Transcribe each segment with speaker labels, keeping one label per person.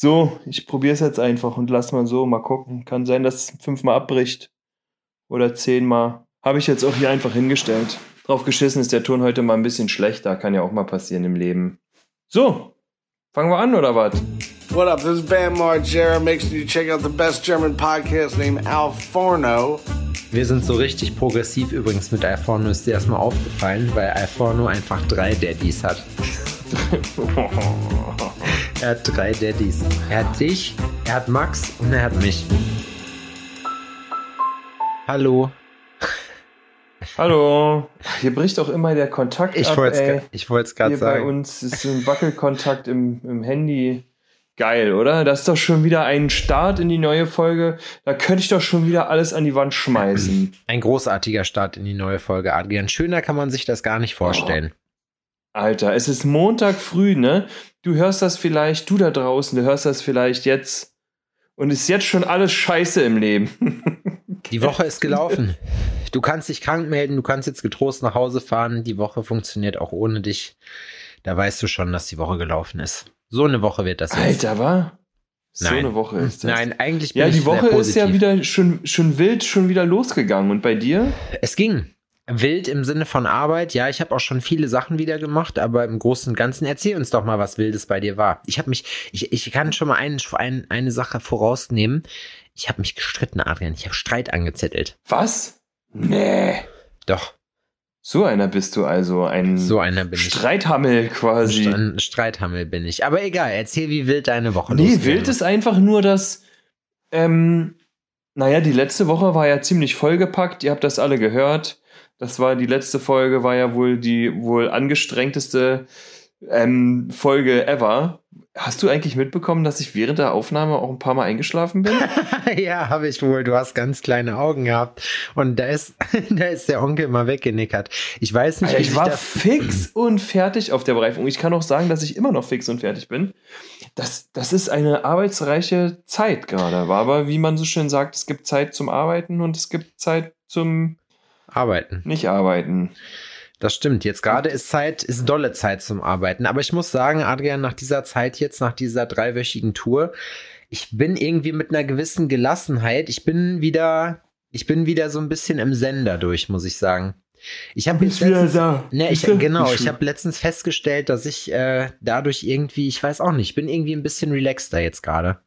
Speaker 1: So, ich probiere es jetzt einfach und lass mal so, mal gucken. Kann sein, dass es fünfmal abbricht. Oder zehnmal. Habe ich jetzt auch hier einfach hingestellt. Drauf geschissen ist der Ton heute mal ein bisschen schlechter. Kann ja auch mal passieren im Leben. So, fangen wir an oder was?
Speaker 2: What up? This is Bam Margera. Make sure you check out the best German podcast named Al Forno.
Speaker 3: Wir sind so richtig progressiv übrigens mit Alforno, ist dir erstmal aufgefallen, weil Alforno einfach drei Daddys hat. er hat drei Daddys. Er hat dich, er hat Max und er hat mich. Hallo.
Speaker 1: Hallo. Hier bricht auch immer der Kontakt
Speaker 3: Ich
Speaker 1: ab,
Speaker 3: wollte
Speaker 1: ey.
Speaker 3: es gerade
Speaker 1: Hier bei
Speaker 3: sagen.
Speaker 1: uns ist ein Wackelkontakt im, im Handy. Geil, oder? Das ist doch schon wieder ein Start in die neue Folge. Da könnte ich doch schon wieder alles an die Wand schmeißen.
Speaker 3: Ein großartiger Start in die neue Folge, Adrian. Schöner kann man sich das gar nicht vorstellen.
Speaker 1: Alter, es ist Montag früh, ne? Du hörst das vielleicht, du da draußen, du hörst das vielleicht jetzt. Und ist jetzt schon alles scheiße im Leben.
Speaker 3: Die Woche ist gelaufen. Du kannst dich krank melden, du kannst jetzt getrost nach Hause fahren. Die Woche funktioniert auch ohne dich. Da weißt du schon, dass die Woche gelaufen ist. So eine Woche wird das jetzt.
Speaker 1: Alter, wa? So
Speaker 3: Nein.
Speaker 1: eine Woche ist das.
Speaker 3: Nein, eigentlich bin
Speaker 1: Ja, die Woche ist ja wieder schon, schon wild, schon wieder losgegangen. Und bei dir?
Speaker 3: Es ging. Wild im Sinne von Arbeit. Ja, ich habe auch schon viele Sachen wieder gemacht, aber im Großen und Ganzen erzähl uns doch mal, was Wildes bei dir war. Ich habe mich, ich, ich kann schon mal ein, ein, eine Sache vorausnehmen. Ich habe mich gestritten, Adrian. Ich habe Streit angezettelt.
Speaker 1: Was? Nee.
Speaker 3: Doch,
Speaker 1: So einer bist du also. Ein
Speaker 3: so einer bin ich.
Speaker 1: Streithammel quasi.
Speaker 3: Ein Streithammel bin ich. Aber egal, erzähl, wie wild deine Woche
Speaker 1: Nee,
Speaker 3: losgegangen
Speaker 1: wild ist einfach nur, dass, ähm, naja, die letzte Woche war ja ziemlich vollgepackt. Ihr habt das alle gehört. Das war die letzte Folge, war ja wohl die wohl angestrengteste ähm, Folge ever. Hast du eigentlich mitbekommen, dass ich während der Aufnahme auch ein paar Mal eingeschlafen bin?
Speaker 3: ja, habe ich wohl. Du hast ganz kleine Augen gehabt. Und da ist, da ist der Onkel mal weggenickert. Ich weiß nicht, wie
Speaker 1: ich
Speaker 3: sich
Speaker 1: war fix und fertig auf der Bereifung. Ich kann auch sagen, dass ich immer noch fix und fertig bin. Das, das ist eine arbeitsreiche Zeit gerade. War aber, wie man so schön sagt, es gibt Zeit zum Arbeiten und es gibt Zeit zum
Speaker 3: arbeiten.
Speaker 1: Nicht-Arbeiten.
Speaker 3: Das stimmt. Jetzt gerade ist Zeit, ist dolle Zeit zum Arbeiten. Aber ich muss sagen, Adrian, nach dieser Zeit jetzt, nach dieser dreiwöchigen Tour, ich bin irgendwie mit einer gewissen Gelassenheit. Ich bin wieder, ich bin wieder so ein bisschen im Sender durch, muss ich sagen. Ich habe jetzt letztens. Ne, ich, genau, ich habe letztens festgestellt, dass ich äh, dadurch irgendwie, ich weiß auch nicht, ich bin irgendwie ein bisschen relaxter jetzt gerade.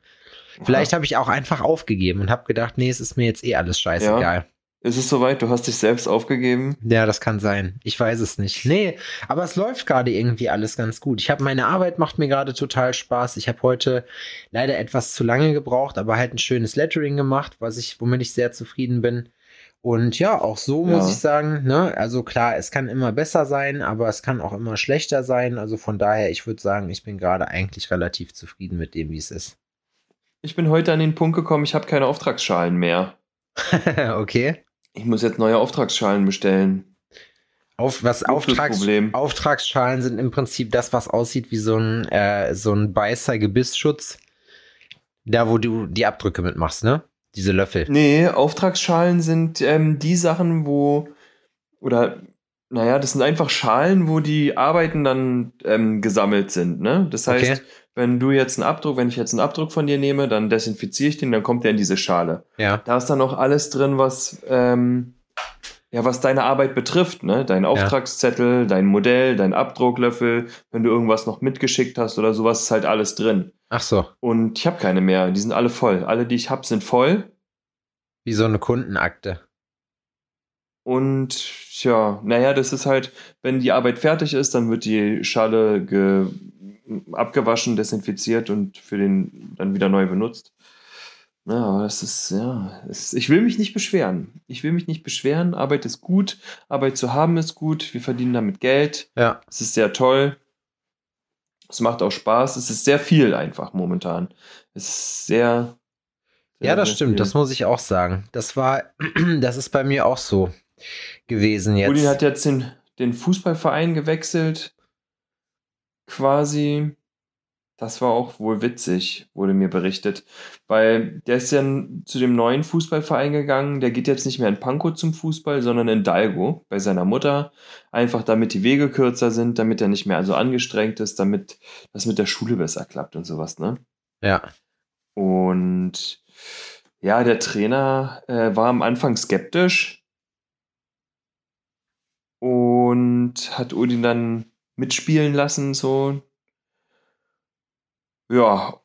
Speaker 3: Vielleicht habe ich auch einfach aufgegeben und habe gedacht, nee, es ist mir jetzt eh alles scheißegal.
Speaker 1: Ist es soweit? Du hast dich selbst aufgegeben?
Speaker 3: Ja. das kann sein. Ich weiß es nicht. Nee, aber es läuft gerade irgendwie alles ganz gut. Ich habe meine Arbeit macht mir gerade total Spaß. Ich habe heute leider etwas zu lange gebraucht, aber halt ein schönes Lettering gemacht, was ich, womit ich sehr zufrieden bin. Und ja, auch so muss
Speaker 1: Ja.
Speaker 3: ich sagen, ne, also klar, es kann immer besser sein, aber es kann auch immer schlechter sein. Also von daher, ich würde sagen, ich bin gerade eigentlich relativ zufrieden mit dem, wie es ist.
Speaker 1: Ich bin heute an den Punkt gekommen, ich habe keine Auftragsschalen mehr.
Speaker 3: okay.
Speaker 1: Ich muss jetzt neue Auftragsschalen bestellen.
Speaker 3: Auf, was Auftrags. Auftragsschalen sind im Prinzip das, was aussieht wie so ein, äh, so ein Beißer-Gebissschutz. Da, wo du die Abdrücke mitmachst, ne? Diese Löffel.
Speaker 1: Nee, Auftragsschalen sind ähm, die Sachen, wo, oder, naja, das sind einfach Schalen, wo die Arbeiten dann ähm, gesammelt sind, ne? Das heißt,
Speaker 3: Okay.
Speaker 1: wenn du jetzt einen Abdruck, wenn ich jetzt einen Abdruck von dir nehme, dann desinfiziere ich den, dann kommt der in diese Schale.
Speaker 3: Ja.
Speaker 1: Da ist dann auch alles drin, was, ähm, ja, was deine Arbeit betrifft, ne? Dein Auftragszettel, dein Modell, dein Abdrucklöffel, wenn du irgendwas noch mitgeschickt hast oder sowas, ist halt alles drin.
Speaker 3: Ach so.
Speaker 1: Und ich habe keine mehr, die sind alle voll. Alle, die ich habe, sind voll.
Speaker 3: Wie so eine Kundenakte.
Speaker 1: Und ja, naja, das ist halt, wenn die Arbeit fertig ist, dann wird die Schale ge abgewaschen, desinfiziert und für den dann wieder neu benutzt. Ja, aber das ist, ja, es, ich will mich nicht beschweren. Ich will mich nicht beschweren. Arbeit ist gut. Arbeit zu haben ist gut. Wir verdienen damit Geld.
Speaker 3: Ja.
Speaker 1: Es ist sehr toll. Es macht auch Spaß. Es ist sehr viel einfach momentan. Es ist sehr. sehr
Speaker 3: Ja, das stimmt.
Speaker 1: viel.
Speaker 3: Das muss ich auch sagen. Das war, das ist bei mir auch so gewesen jetzt.
Speaker 1: Uli hat jetzt den, den Fußballverein gewechselt. Quasi. Das war auch wohl witzig, wurde mir berichtet. Weil der ist ja zu dem neuen Fußballverein gegangen. Der geht jetzt nicht mehr in Pankow zum Fußball, sondern in Dalgo bei seiner Mutter. Einfach damit die Wege kürzer sind, damit er nicht mehr so angestrengt ist, damit das mit der Schule besser klappt und sowas, ne?
Speaker 3: Ja.
Speaker 1: Und ja, der Trainer äh, war am Anfang skeptisch und hat Odin dann mitspielen lassen, so. Ja,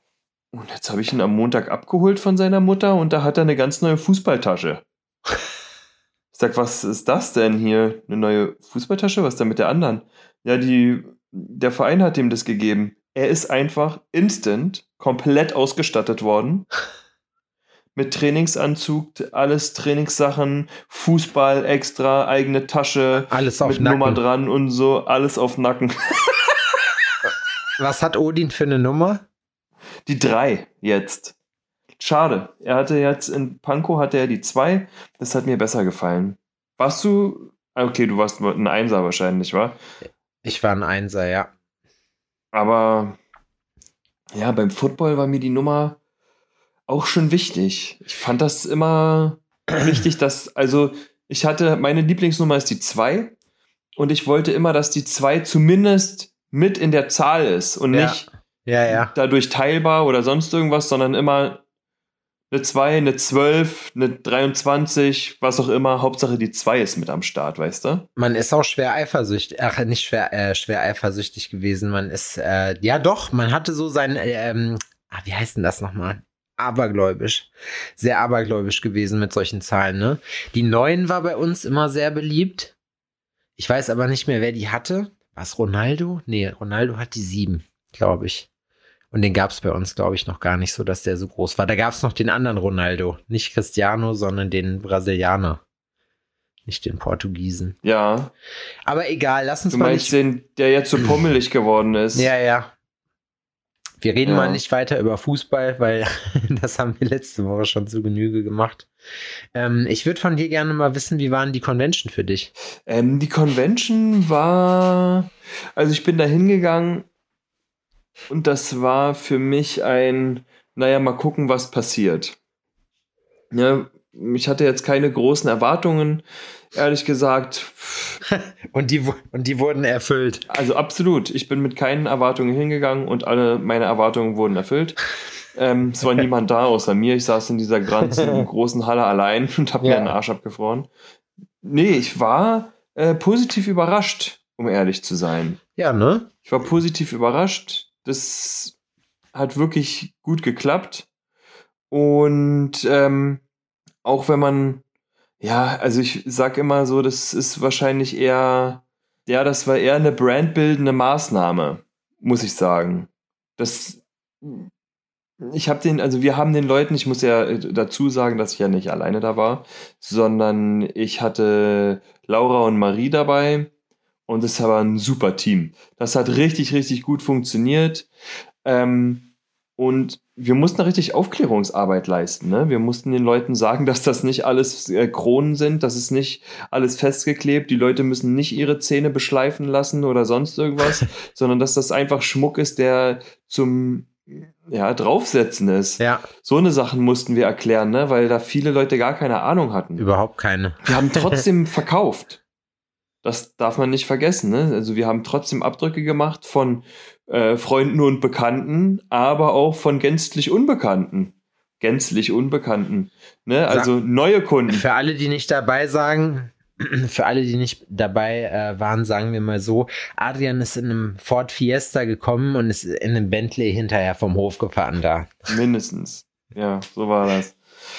Speaker 1: und jetzt habe ich ihn am Montag abgeholt von seiner Mutter und da hat er eine ganz neue Fußballtasche. Ich sag, was ist das denn hier? Eine neue Fußballtasche? Was ist denn mit der anderen? Ja, die, der Verein hat ihm das gegeben. Er ist einfach instant komplett ausgestattet worden. Mit Trainingsanzug, alles Trainingssachen, Fußball extra, eigene Tasche,
Speaker 3: Alles auf
Speaker 1: mit
Speaker 3: Nacken.
Speaker 1: Nummer dran und so, alles auf Nacken.
Speaker 3: Was hat Odin für eine Nummer?
Speaker 1: Die drei jetzt. Schade. Er hatte jetzt in Pankow hatte er die zwei. Das hat mir besser gefallen. Warst du. ah, Okay, du warst ein Einser wahrscheinlich, war.
Speaker 3: Ich war ein Einser, ja.
Speaker 1: Aber ja, beim Football war mir die Nummer auch schon wichtig. Ich fand das immer wichtig, dass, also ich hatte, meine Lieblingsnummer ist die 2 und ich wollte immer, dass die 2 zumindest mit in der Zahl ist und
Speaker 3: Ja.
Speaker 1: nicht
Speaker 3: Ja, ja.
Speaker 1: dadurch teilbar oder sonst irgendwas, sondern immer eine 2, eine 12, eine 23, was auch immer. Hauptsache die 2 ist mit am Start, weißt du?
Speaker 3: Man ist auch schwer eifersüchtig, ach, nicht schwer, äh, schwer eifersüchtig gewesen. Man ist, äh, ja doch, man hatte so sein, äh, ähm, ah, wie heißt denn das nochmal? Abergläubisch. Sehr abergläubisch gewesen mit solchen Zahlen, ne? Die 9 war bei uns immer sehr beliebt. Ich weiß aber nicht mehr, wer die hatte. War es Ronaldo? Nee, Ronaldo hat die 7, glaube ich. Und den gab es bei uns, glaube ich, noch gar nicht so, dass der so groß war. Da gab es noch den anderen Ronaldo. Nicht Cristiano, sondern den Brasilianer. Nicht den Portugiesen.
Speaker 1: Ja.
Speaker 3: Aber egal, lass uns
Speaker 1: Du
Speaker 3: mal
Speaker 1: meinst
Speaker 3: nicht.
Speaker 1: den, der jetzt so pummelig geworden ist.
Speaker 3: Ja, ja. Wir reden
Speaker 1: Ja.
Speaker 3: mal nicht weiter über Fußball, weil das haben wir letzte Woche schon zu Genüge gemacht. Ähm, ich würde von dir gerne mal wissen, wie waren die Convention für dich?
Speaker 1: Ähm, die Convention war, also ich bin da hingegangen und das war für mich ein, naja, mal gucken, was passiert. Ja, ich hatte jetzt keine großen Erwartungen, ehrlich gesagt.
Speaker 3: Und die, und die wurden erfüllt.
Speaker 1: Also absolut, ich bin mit keinen Erwartungen hingegangen und alle meine Erwartungen wurden erfüllt. Ähm, es war niemand da außer mir. Ich saß in dieser ganzen großen Halle allein und habe
Speaker 3: Ja.
Speaker 1: mir den Arsch abgefroren. Nee, ich war äh, positiv überrascht, um ehrlich zu sein.
Speaker 3: Ja, ne?
Speaker 1: Ich war positiv überrascht. Das hat wirklich gut geklappt. Und ähm, auch wenn man, ja, also ich sag immer so, das ist wahrscheinlich eher, ja, das war eher eine brandbildende Maßnahme, muss ich sagen. Das, ich habe den, also wir haben den Leuten, ich muss ja äh, dazu sagen, dass ich ja nicht alleine da war, sondern ich hatte Laura und Marie dabei und es war ein super Team. Das hat richtig, richtig gut funktioniert. Ähm, und wir mussten richtig Aufklärungsarbeit leisten. Ne? Wir mussten den Leuten sagen, dass das nicht alles äh, Kronen sind, dass es nicht alles festgeklebt. Die Leute müssen nicht ihre Zähne beschleifen lassen oder sonst irgendwas, sondern dass das einfach Schmuck ist, der zum ja, draufsetzen ist.
Speaker 3: Ja,
Speaker 1: So eine Sachen mussten wir erklären, ne? weil da viele Leute gar keine Ahnung hatten.
Speaker 3: überhaupt keine.
Speaker 1: Wir haben trotzdem verkauft. Das darf man nicht vergessen. Ne? Also wir haben trotzdem Abdrücke gemacht von äh, Freunden und Bekannten, aber auch von gänzlich Unbekannten. Gänzlich Unbekannten. Ne? Also neue Kunden.
Speaker 3: Für alle, die nicht dabei sagen, für alle, die nicht dabei äh, waren, sagen wir mal so, Adrian ist in einem Ford Fiesta gekommen und ist in einem Bentley hinterher vom Hof gefahren da.
Speaker 1: Mindestens. Ja, so war das.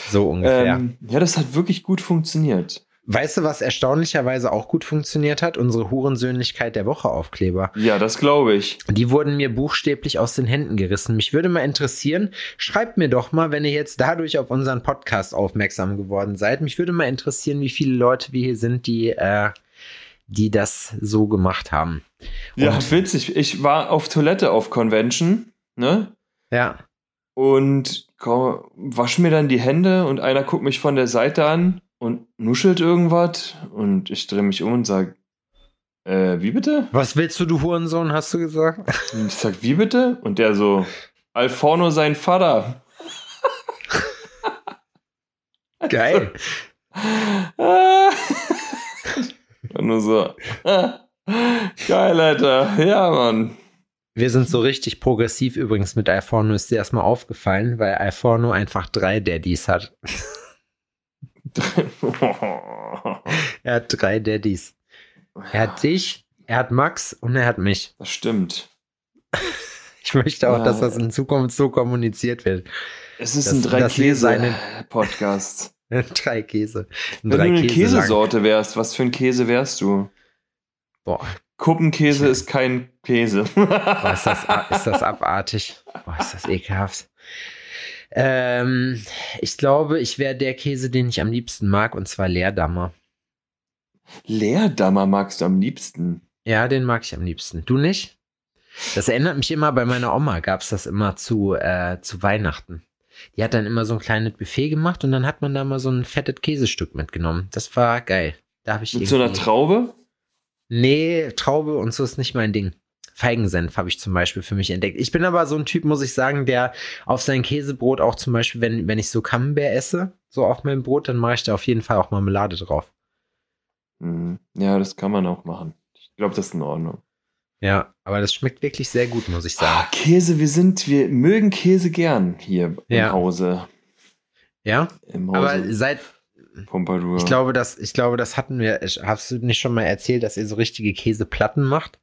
Speaker 3: So ungefähr.
Speaker 1: Ähm, ja, das hat wirklich gut funktioniert.
Speaker 3: Weißt du, was erstaunlicherweise auch gut funktioniert hat? Unsere Hurensöhnlichkeit der Woche Aufkleber.
Speaker 1: Ja, das glaube ich.
Speaker 3: Die wurden mir buchstäblich aus den Händen gerissen. Mich würde mal interessieren, schreibt mir doch mal, wenn ihr jetzt dadurch auf unseren Podcast aufmerksam geworden seid. Mich würde mal interessieren, wie viele Leute wir hier sind, die, äh, die das so gemacht haben.
Speaker 1: Ja,
Speaker 3: Und-
Speaker 1: witzig. Ich war auf Toilette auf Convention, ne?
Speaker 3: Ja.
Speaker 1: und komm, wasch mir dann die Hände und einer guckt mich von der Seite an und nuschelt irgendwas und ich drehe mich um und sag, äh, wie bitte?
Speaker 3: Was willst du, du Hurensohn, hast du gesagt?
Speaker 1: Und ich sag, wie bitte? Und der so, Alforno sein Vater.
Speaker 3: Geil.
Speaker 1: Und nur so, ah, geil, Alter. Ja, Mann.
Speaker 3: Wir sind so richtig progressiv übrigens mit Alforno, ist dir erstmal aufgefallen, weil Alforno einfach drei Daddys hat. er hat drei Daddys. Er hat dich, er hat Max und er hat mich.
Speaker 1: Das stimmt.
Speaker 3: Ich möchte auch,
Speaker 1: Ja.
Speaker 3: dass das in Zukunft so kommuniziert wird.
Speaker 1: Es ist
Speaker 3: Das-
Speaker 1: ein drei
Speaker 3: das wir
Speaker 1: Käse
Speaker 3: seine-
Speaker 1: Podcast.
Speaker 3: drei Käse. Ein
Speaker 1: Wenn du
Speaker 3: drei
Speaker 1: eine
Speaker 3: Käse lang.
Speaker 1: Käsesorte wärst, was für ein Käse wärst du?
Speaker 3: Boah,
Speaker 1: Kuppenkäse ist kein Käse.
Speaker 3: boah, ist, das, ist das abartig. Boah, ist das ekelhaft. Ähm, ich glaube, ich wäre der Käse, den ich am liebsten mag, und zwar Leerdammer.
Speaker 1: Leerdammer magst du am liebsten.
Speaker 3: Ja, den mag ich am liebsten. Du nicht? Das erinnert mich immer, bei meiner Oma gab es das immer zu, äh, zu Weihnachten. Die hat dann immer so ein kleines Buffet gemacht und dann hat man da mal so ein fettes Käsestück mitgenommen. Das war geil. Da ich
Speaker 1: Mit so einer Traube?
Speaker 3: Nee, Traube und so ist nicht mein Ding. Feigensenf habe ich zum Beispiel für mich entdeckt. Ich bin aber so ein Typ, muss ich sagen, der auf sein Käsebrot auch zum Beispiel, wenn, wenn ich so Camembert esse, so auf meinem Brot, dann mache ich da auf jeden Fall auch Marmelade drauf.
Speaker 1: Hm, Ja, das kann man auch machen. Ich glaube, das ist in Ordnung.
Speaker 3: Ja, aber das schmeckt wirklich sehr gut, muss ich sagen.
Speaker 1: Ah, Käse, wir sind, wir mögen Käse gern hier
Speaker 3: Ja.
Speaker 1: im Hause.
Speaker 3: Ja,
Speaker 1: Im Hause
Speaker 3: aber seit,
Speaker 1: Pompadour.
Speaker 3: ich glaube, das, ich glaube, das hatten wir, ich- hast du nicht schon mal erzählt, dass ihr so richtige Käseplatten macht?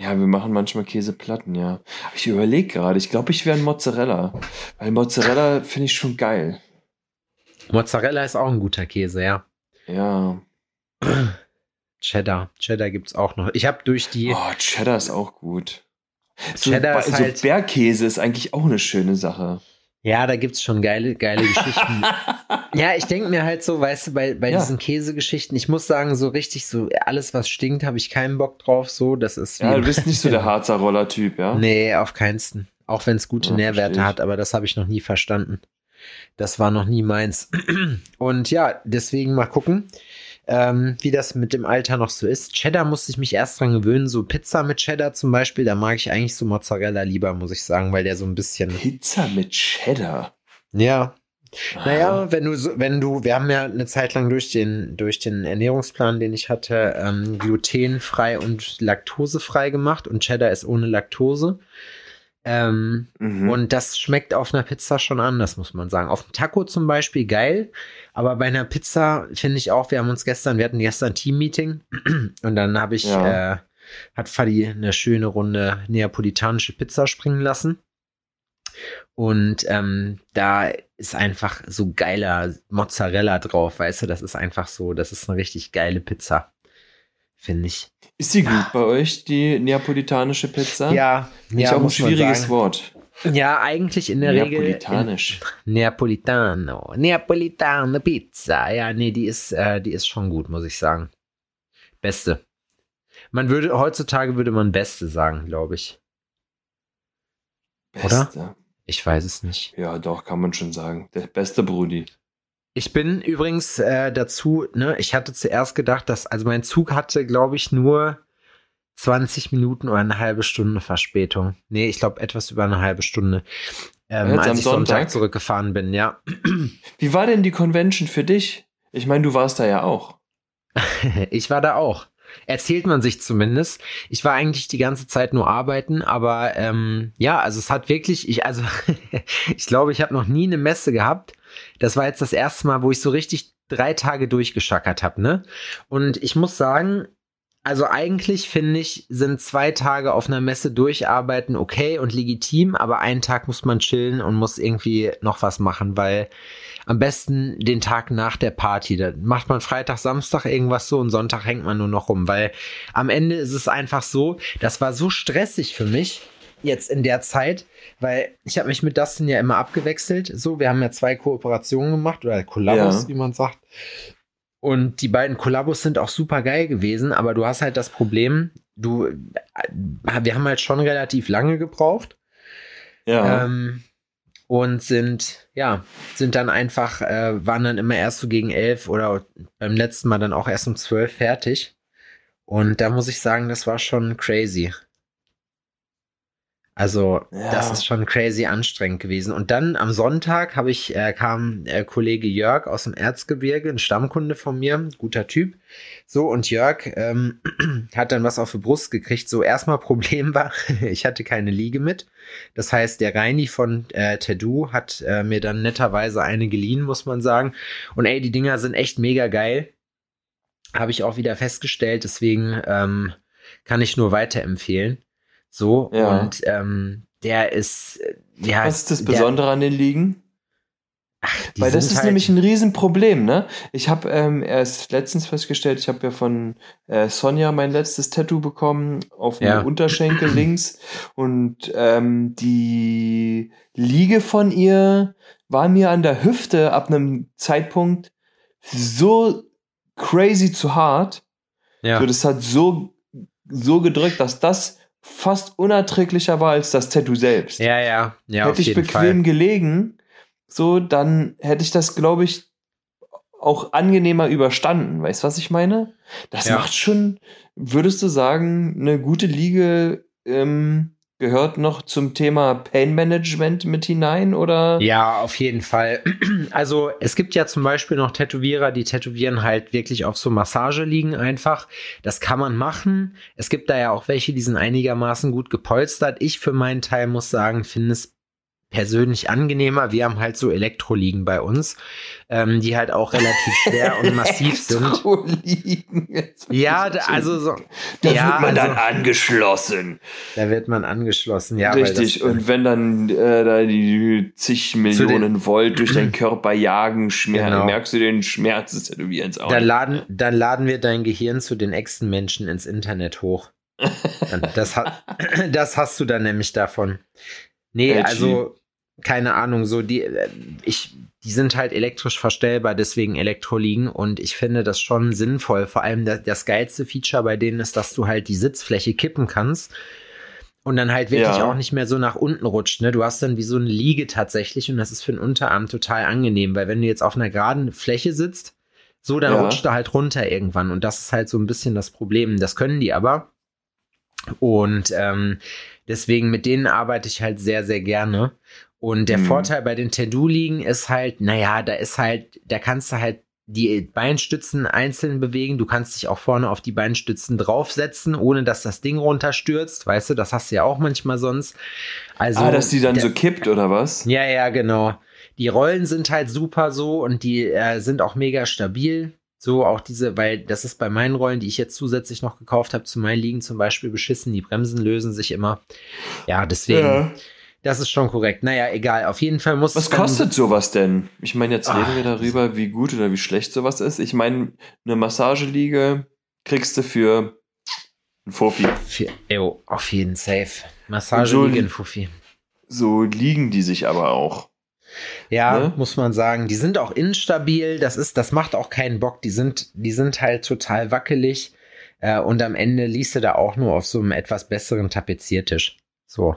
Speaker 1: Ja, wir machen manchmal Käseplatten, ja. Ich überlege gerade, ich glaube, ich wäre ein Mozzarella. Weil Mozzarella finde ich schon geil.
Speaker 3: Mozzarella ist auch ein guter Käse, ja.
Speaker 1: Ja.
Speaker 3: Cheddar, Cheddar gibt's auch noch. Ich habe durch die,
Speaker 1: Oh, Cheddar ist auch gut. So,
Speaker 3: Cheddar
Speaker 1: Ba-
Speaker 3: ist
Speaker 1: so
Speaker 3: halt-
Speaker 1: Bergkäse ist eigentlich auch eine schöne Sache.
Speaker 3: Ja, da gibt's schon geile, geile Geschichten. Ja, ich denke mir halt so, weißt du, bei, bei
Speaker 1: Ja.
Speaker 3: diesen Käsegeschichten, ich muss sagen, so richtig, so alles, was stinkt, habe ich keinen Bock drauf. So, das ist
Speaker 1: Ja, du bist nicht so der Harzer Roller-Typ, ja?
Speaker 3: Nee, auf keinsten. Auch wenn es gute
Speaker 1: Ja,
Speaker 3: Nährwerte hat, aber das habe ich noch nie verstanden. Das war noch nie meins. Und ja, deswegen mal gucken, ähm, wie das mit dem Alter noch so ist. Cheddar musste ich mich erst dran gewöhnen. So Pizza mit Cheddar zum Beispiel, da mag ich eigentlich so Mozzarella lieber, muss ich sagen, weil der so ein bisschen.
Speaker 1: Pizza mit Cheddar.
Speaker 3: Ja,
Speaker 1: Ah.
Speaker 3: naja, wenn du, wenn du, wir haben ja eine Zeit lang durch den, durch den Ernährungsplan, den ich hatte, ähm, glutenfrei und laktosefrei gemacht und Cheddar ist ohne Laktose. Ähm,
Speaker 1: Mhm.
Speaker 3: und das schmeckt auf einer Pizza schon anders, muss man sagen. Auf einem Taco zum Beispiel geil, aber bei einer Pizza finde ich auch, wir haben uns gestern, wir hatten gestern Team-Meeting und dann habe ich,
Speaker 1: Ja.
Speaker 3: äh, hat Fadi eine schöne Runde neapolitanische Pizza springen lassen. Und ähm, da ist einfach so geiler Mozzarella drauf, weißt du, das ist einfach so, das ist eine richtig geile Pizza, finde ich.
Speaker 1: Ist die gut bei euch, die neapolitanische Pizza?
Speaker 3: Ja,
Speaker 1: Ist ja auch ein schwieriges
Speaker 3: Wort. Ja, eigentlich in der Regel.
Speaker 1: Neapolitanisch.
Speaker 3: Neapolitano. Neapolitane Pizza. Ja, nee, die ist, äh, die ist schon gut, muss ich sagen. Beste. Man würde, heutzutage würde man Beste sagen, glaube ich. Oder?
Speaker 1: Beste.
Speaker 3: Ich weiß es nicht.
Speaker 1: Ja, doch, kann man schon sagen. Der beste Brudi.
Speaker 3: Ich bin übrigens äh, dazu, ne, ich hatte zuerst gedacht, dass, also mein Zug hatte, glaube ich, nur 20 Minuten oder eine halbe Stunde Verspätung. Nee, ich glaube etwas über eine halbe Stunde. Ähm,
Speaker 1: Jetzt
Speaker 3: als
Speaker 1: am
Speaker 3: ich Sonntag
Speaker 1: Sonntag?
Speaker 3: zurückgefahren bin, ja.
Speaker 1: Wie war denn die Convention für dich? Ich meine, du warst da ja auch.
Speaker 3: Ich war da auch. Erzählt man sich zumindest. Ich war eigentlich die ganze Zeit nur arbeiten, aber ähm, ja, also es hat wirklich, ich, also ich glaube, ich habe noch nie eine Messe gehabt. Das war jetzt das erste Mal, wo ich so richtig drei Tage durchgeschackert habe, ne? Und ich muss sagen, also eigentlich finde ich, sind zwei Tage auf einer Messe durcharbeiten okay und legitim, aber einen Tag muss man chillen und muss irgendwie noch was machen, weil am besten den Tag nach der Party. Da macht man Freitag, Samstag irgendwas so und Sonntag hängt man nur noch rum, weil am Ende ist es einfach so, das war so stressig für mich jetzt in der Zeit, weil ich habe mich mit Dustin ja immer abgewechselt. So, wir haben ja zwei Kooperationen gemacht oder Kollabos,
Speaker 1: Ja.
Speaker 3: wie man sagt. Und die beiden Kollabos sind auch super geil gewesen, aber du hast halt das Problem, du, äh, wir haben halt schon relativ lange gebraucht.
Speaker 1: Ja.
Speaker 3: Ähm, und sind, ja, sind dann einfach, äh, waren dann immer erst so gegen elf oder beim letzten Mal dann auch erst um zwölf fertig. Und da muss ich sagen, das war schon crazy. Also
Speaker 1: Ja.
Speaker 3: das ist schon crazy anstrengend gewesen. Und dann am Sonntag habe ich äh, kam äh, Kollege Jörg aus dem Erzgebirge, ein Stammkunde von mir, guter Typ. So und Jörg ähm, hat dann was auf die Brust gekriegt. So erstmal Problem war, ich hatte keine Liege mit. Das heißt, der Reini von äh, Tedu hat äh, mir dann netterweise eine geliehen, muss man sagen. Und ey, die Dinger sind echt mega geil. Habe ich auch wieder festgestellt. Deswegen ähm, kann ich nur weiterempfehlen. So,
Speaker 1: Ja.
Speaker 3: und ähm, der ist, äh, ja.
Speaker 1: Was ist das
Speaker 3: der-
Speaker 1: Besondere an den Liegen?
Speaker 3: die
Speaker 1: Weil das ist
Speaker 3: halt-
Speaker 1: nämlich ein Riesenproblem, ne? Ich habe ähm, erst letztens festgestellt, ich habe ja von äh, Sonja mein letztes Tattoo bekommen auf dem
Speaker 3: Ja.
Speaker 1: Unterschenkel links und ähm, die Liege von ihr war mir an der Hüfte ab einem Zeitpunkt so crazy zu hart.
Speaker 3: Ja.
Speaker 1: So, das hat so, so gedrückt, dass das fast unerträglicher war als das Tattoo selbst.
Speaker 3: ja, ja, ja, auf
Speaker 1: hätte ich bequem
Speaker 3: Fall.
Speaker 1: gelegen, so, dann hätte ich das, glaube ich, auch angenehmer überstanden. Weißt du, was ich meine? Das
Speaker 3: Ja.
Speaker 1: macht schon, würdest du sagen, eine gute Liege ähm, gehört noch zum Thema Pain Management mit hinein oder?
Speaker 3: Ja, auf jeden Fall. Also es gibt ja zum Beispiel noch Tätowierer, die tätowieren halt wirklich auf so Massage liegen einfach. Das kann man machen. Es gibt da ja auch welche, die sind einigermaßen gut gepolstert. Ich für meinen Teil muss sagen, finde es persönlich angenehmer. Wir haben halt so Elektroliegen bei uns, ähm, die halt auch relativ schwer und massiv sind.
Speaker 1: Elektroliegen. Jetzt
Speaker 3: Ja, da, also so,
Speaker 1: da
Speaker 3: ja,
Speaker 1: wird man dann
Speaker 3: also,
Speaker 1: angeschlossen.
Speaker 3: da wird man angeschlossen. Ja, weil
Speaker 1: Richtig.
Speaker 3: das,
Speaker 1: und wenn dann äh, da die zig Millionen Volt durch deinen Körper jagen, schmer
Speaker 3: Genau.
Speaker 1: merkst du den Schmerz des Tätowierens auch.
Speaker 3: Dann
Speaker 1: nicht.
Speaker 3: laden, dann laden wir dein Gehirn zu den Echsenmenschen ins Internet hoch. Dann- Das, das hast du dann nämlich davon. Nee, also keine Ahnung, so die, äh, ich, die sind halt elektrisch verstellbar, deswegen Elektroliegen und ich finde das schon sinnvoll. Vor allem das, das geilste Feature bei denen ist, dass du halt die Sitzfläche kippen kannst und dann halt wirklich
Speaker 1: Ja.
Speaker 3: auch nicht mehr so nach unten rutscht. Ne? Du hast dann wie so eine Liege tatsächlich und das ist für den Unterarm total angenehm, weil wenn du jetzt auf einer geraden Fläche sitzt, so, dann
Speaker 1: Ja.
Speaker 3: rutscht er halt runter irgendwann. Und das ist halt so ein bisschen das Problem. Das können die aber. Und ähm, deswegen mit denen arbeite ich halt sehr, sehr gerne. Und der
Speaker 1: Mhm.
Speaker 3: Vorteil bei den Tedu-Liegen ist halt, naja, da ist halt, da kannst du halt die Beinstützen einzeln bewegen. Du kannst dich auch vorne auf die Beinstützen draufsetzen, ohne dass das Ding runterstürzt. Weißt du, das hast du ja auch manchmal sonst. Also,
Speaker 1: ah, dass die dann
Speaker 3: der-
Speaker 1: so kippt oder was?
Speaker 3: ja, ja, genau. Die Rollen sind halt super so und die äh, sind auch mega stabil. So auch diese, weil das ist bei meinen Rollen, die ich jetzt zusätzlich noch gekauft habe, zu meinen liegen zum Beispiel beschissen. Die Bremsen lösen sich immer. Ja, deswegen,
Speaker 1: Ja.
Speaker 3: Das ist schon korrekt. Naja, egal. Auf jeden Fall muss
Speaker 1: Was kostet sowas denn? Ich meine, jetzt reden
Speaker 3: Ah,
Speaker 1: wir darüber, wie gut oder wie schlecht sowas ist. Ich meine, eine Massageliege kriegst du für ein Fuffi.
Speaker 3: Vier, Ew, auf jeden Safe. Massage
Speaker 1: Und so-
Speaker 3: in Fuffi.
Speaker 1: So liegen die sich aber auch.
Speaker 3: Ja,
Speaker 1: Ne?
Speaker 3: muss man sagen. Die sind auch instabil. Das ist, das macht auch keinen Bock. Die sind, die sind halt total wackelig. Äh, und am Ende liest du da auch nur auf so einem etwas besseren Tapeziertisch. So.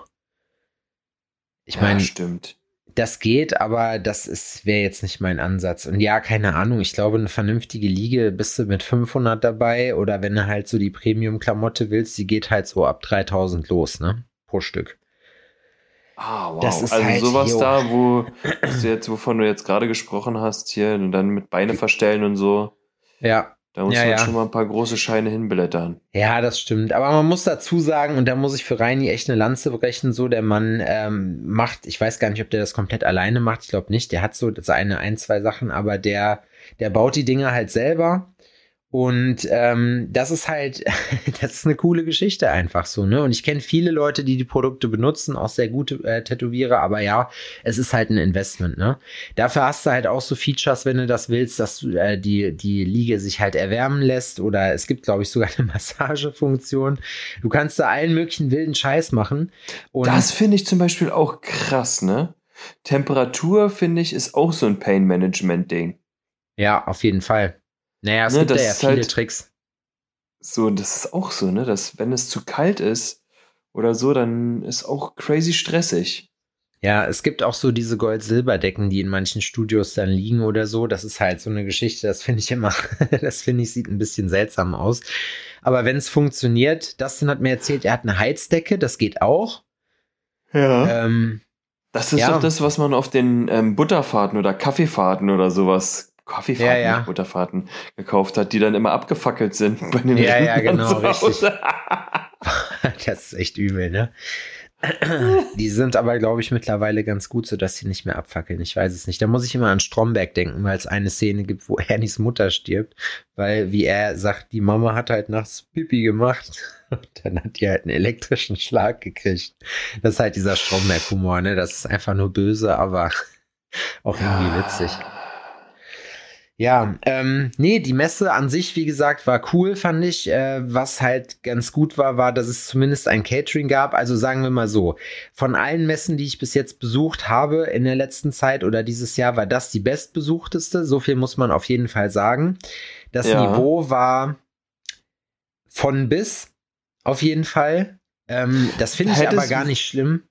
Speaker 3: Ich
Speaker 1: Ja,
Speaker 3: meine,
Speaker 1: stimmt.
Speaker 3: das geht, aber das ist wäre jetzt nicht mein Ansatz. Und ja, keine Ahnung. Ich glaube, eine vernünftige Liege bist du mit 500 dabei. Oder wenn du halt so die Premium-Klamotte willst, die geht halt so ab 3000 los, ne? Pro Stück.
Speaker 1: Ah, wow.
Speaker 3: Das ist
Speaker 1: also
Speaker 3: halt,
Speaker 1: sowas
Speaker 3: jo.
Speaker 1: da, wo du jetzt, wovon du jetzt gerade gesprochen hast, hier und dann mit Beine verstellen und so,
Speaker 3: Ja,
Speaker 1: da muss
Speaker 3: Ja,
Speaker 1: man
Speaker 3: ja.
Speaker 1: schon mal ein paar große Scheine hinblättern.
Speaker 3: Ja, das stimmt. Aber man muss dazu sagen, und da muss ich für Reini echt eine Lanze brechen, so der Mann ähm, macht, ich weiß gar nicht, ob der das komplett alleine macht, ich glaube nicht, der hat so seine ein, zwei Sachen, aber der, der baut die Dinger halt selber. Und ähm, das ist halt, das ist eine coole Geschichte einfach so, ne? Und ich kenne viele Leute, die die Produkte benutzen, auch sehr gute äh, Tätowierer, aber ja, es ist halt ein Investment, ne? Dafür hast du halt auch so Features, wenn du das willst, dass du, äh, die, die Liege sich halt erwärmen lässt oder es gibt, glaube ich, sogar eine Massagefunktion. Du kannst da allen möglichen wilden Scheiß machen.
Speaker 1: Das finde ich zum Beispiel auch krass, ne? Temperatur, finde ich, ist auch so ein Pain-Management-Ding.
Speaker 3: ja, auf jeden Fall. Naja, es
Speaker 1: Ne,
Speaker 3: gibt da ja
Speaker 1: ist
Speaker 3: viele
Speaker 1: halt-
Speaker 3: Tricks.
Speaker 1: So, das ist auch so, ne? Dass, wenn es zu kalt ist oder so, dann ist auch crazy stressig.
Speaker 3: Ja, es gibt auch so diese Gold-Silber-Decken, die in manchen Studios dann liegen oder so. Das ist halt so eine Geschichte, das finde ich immer, das finde ich, sieht ein bisschen seltsam aus. Aber wenn es funktioniert, Dustin hat mir erzählt, er hat eine Heizdecke, das geht auch.
Speaker 1: Ja. Ähm, das ist ja. doch das, was man auf den ähm, Butterfahrten oder Kaffeefahrten oder sowas, Kaffeefahrten, ja, ja. Butterfahrten gekauft hat, die dann immer abgefackelt sind
Speaker 3: bei den Ja, ja, genau, richtig. das ist echt übel, ne? Die sind aber, glaube ich, mittlerweile ganz gut, so dass sie nicht mehr abfackeln. Ich weiß es nicht. Da muss ich immer an Stromberg denken, weil es eine Szene gibt, wo Ernies Mutter stirbt, weil, wie er sagt, die Mama hat halt nachts Pipi gemacht. Und dann hat die halt einen elektrischen Schlag gekriegt. Das ist halt dieser Stromberg-Humor, ne? Das ist einfach nur böse, aber auch irgendwie witzig. Ja, ähm, nee, die Messe an sich, wie gesagt, war cool, fand ich. Äh, was halt ganz gut war, war, dass es zumindest ein Catering gab. Also sagen wir mal so, von allen Messen, die ich bis jetzt besucht habe in der letzten Zeit oder dieses Jahr, war das die bestbesuchteste. So viel muss man auf jeden Fall sagen. Das ja. Niveau war von bis, auf jeden Fall. Ähm, das finde ich aber gar nicht schlimm.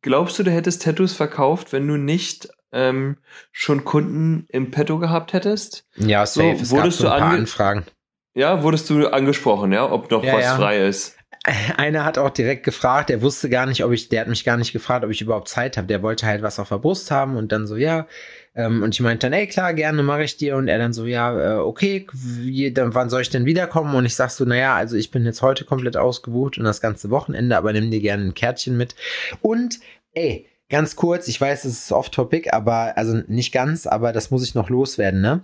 Speaker 1: Glaubst du, du hättest Tattoos verkauft, wenn du nicht ähm, schon Kunden im Petto gehabt hättest.
Speaker 3: Ja, safe. So, es wurdest so ein paar Anfragen.
Speaker 1: Ja, wurdest du angesprochen, ja, ob noch ja, was ja. frei ist.
Speaker 3: Einer hat auch direkt gefragt, der wusste gar nicht, ob ich, der hat mich gar nicht gefragt, ob ich überhaupt Zeit habe. Der wollte halt was auf der Brust haben und dann so, ja. Ähm, und ich meinte dann, ey, klar, gerne mache ich dir. Und er dann so, ja, äh, okay, wie, dann wann soll ich denn wiederkommen? Und ich sag so, naja, also ich bin jetzt heute komplett ausgebucht und das ganze Wochenende, aber nimm dir gerne ein Kärtchen mit. Und, ey, Ganz kurz, ich weiß, es ist off-topic, aber, also nicht ganz, aber das muss ich noch loswerden, ne?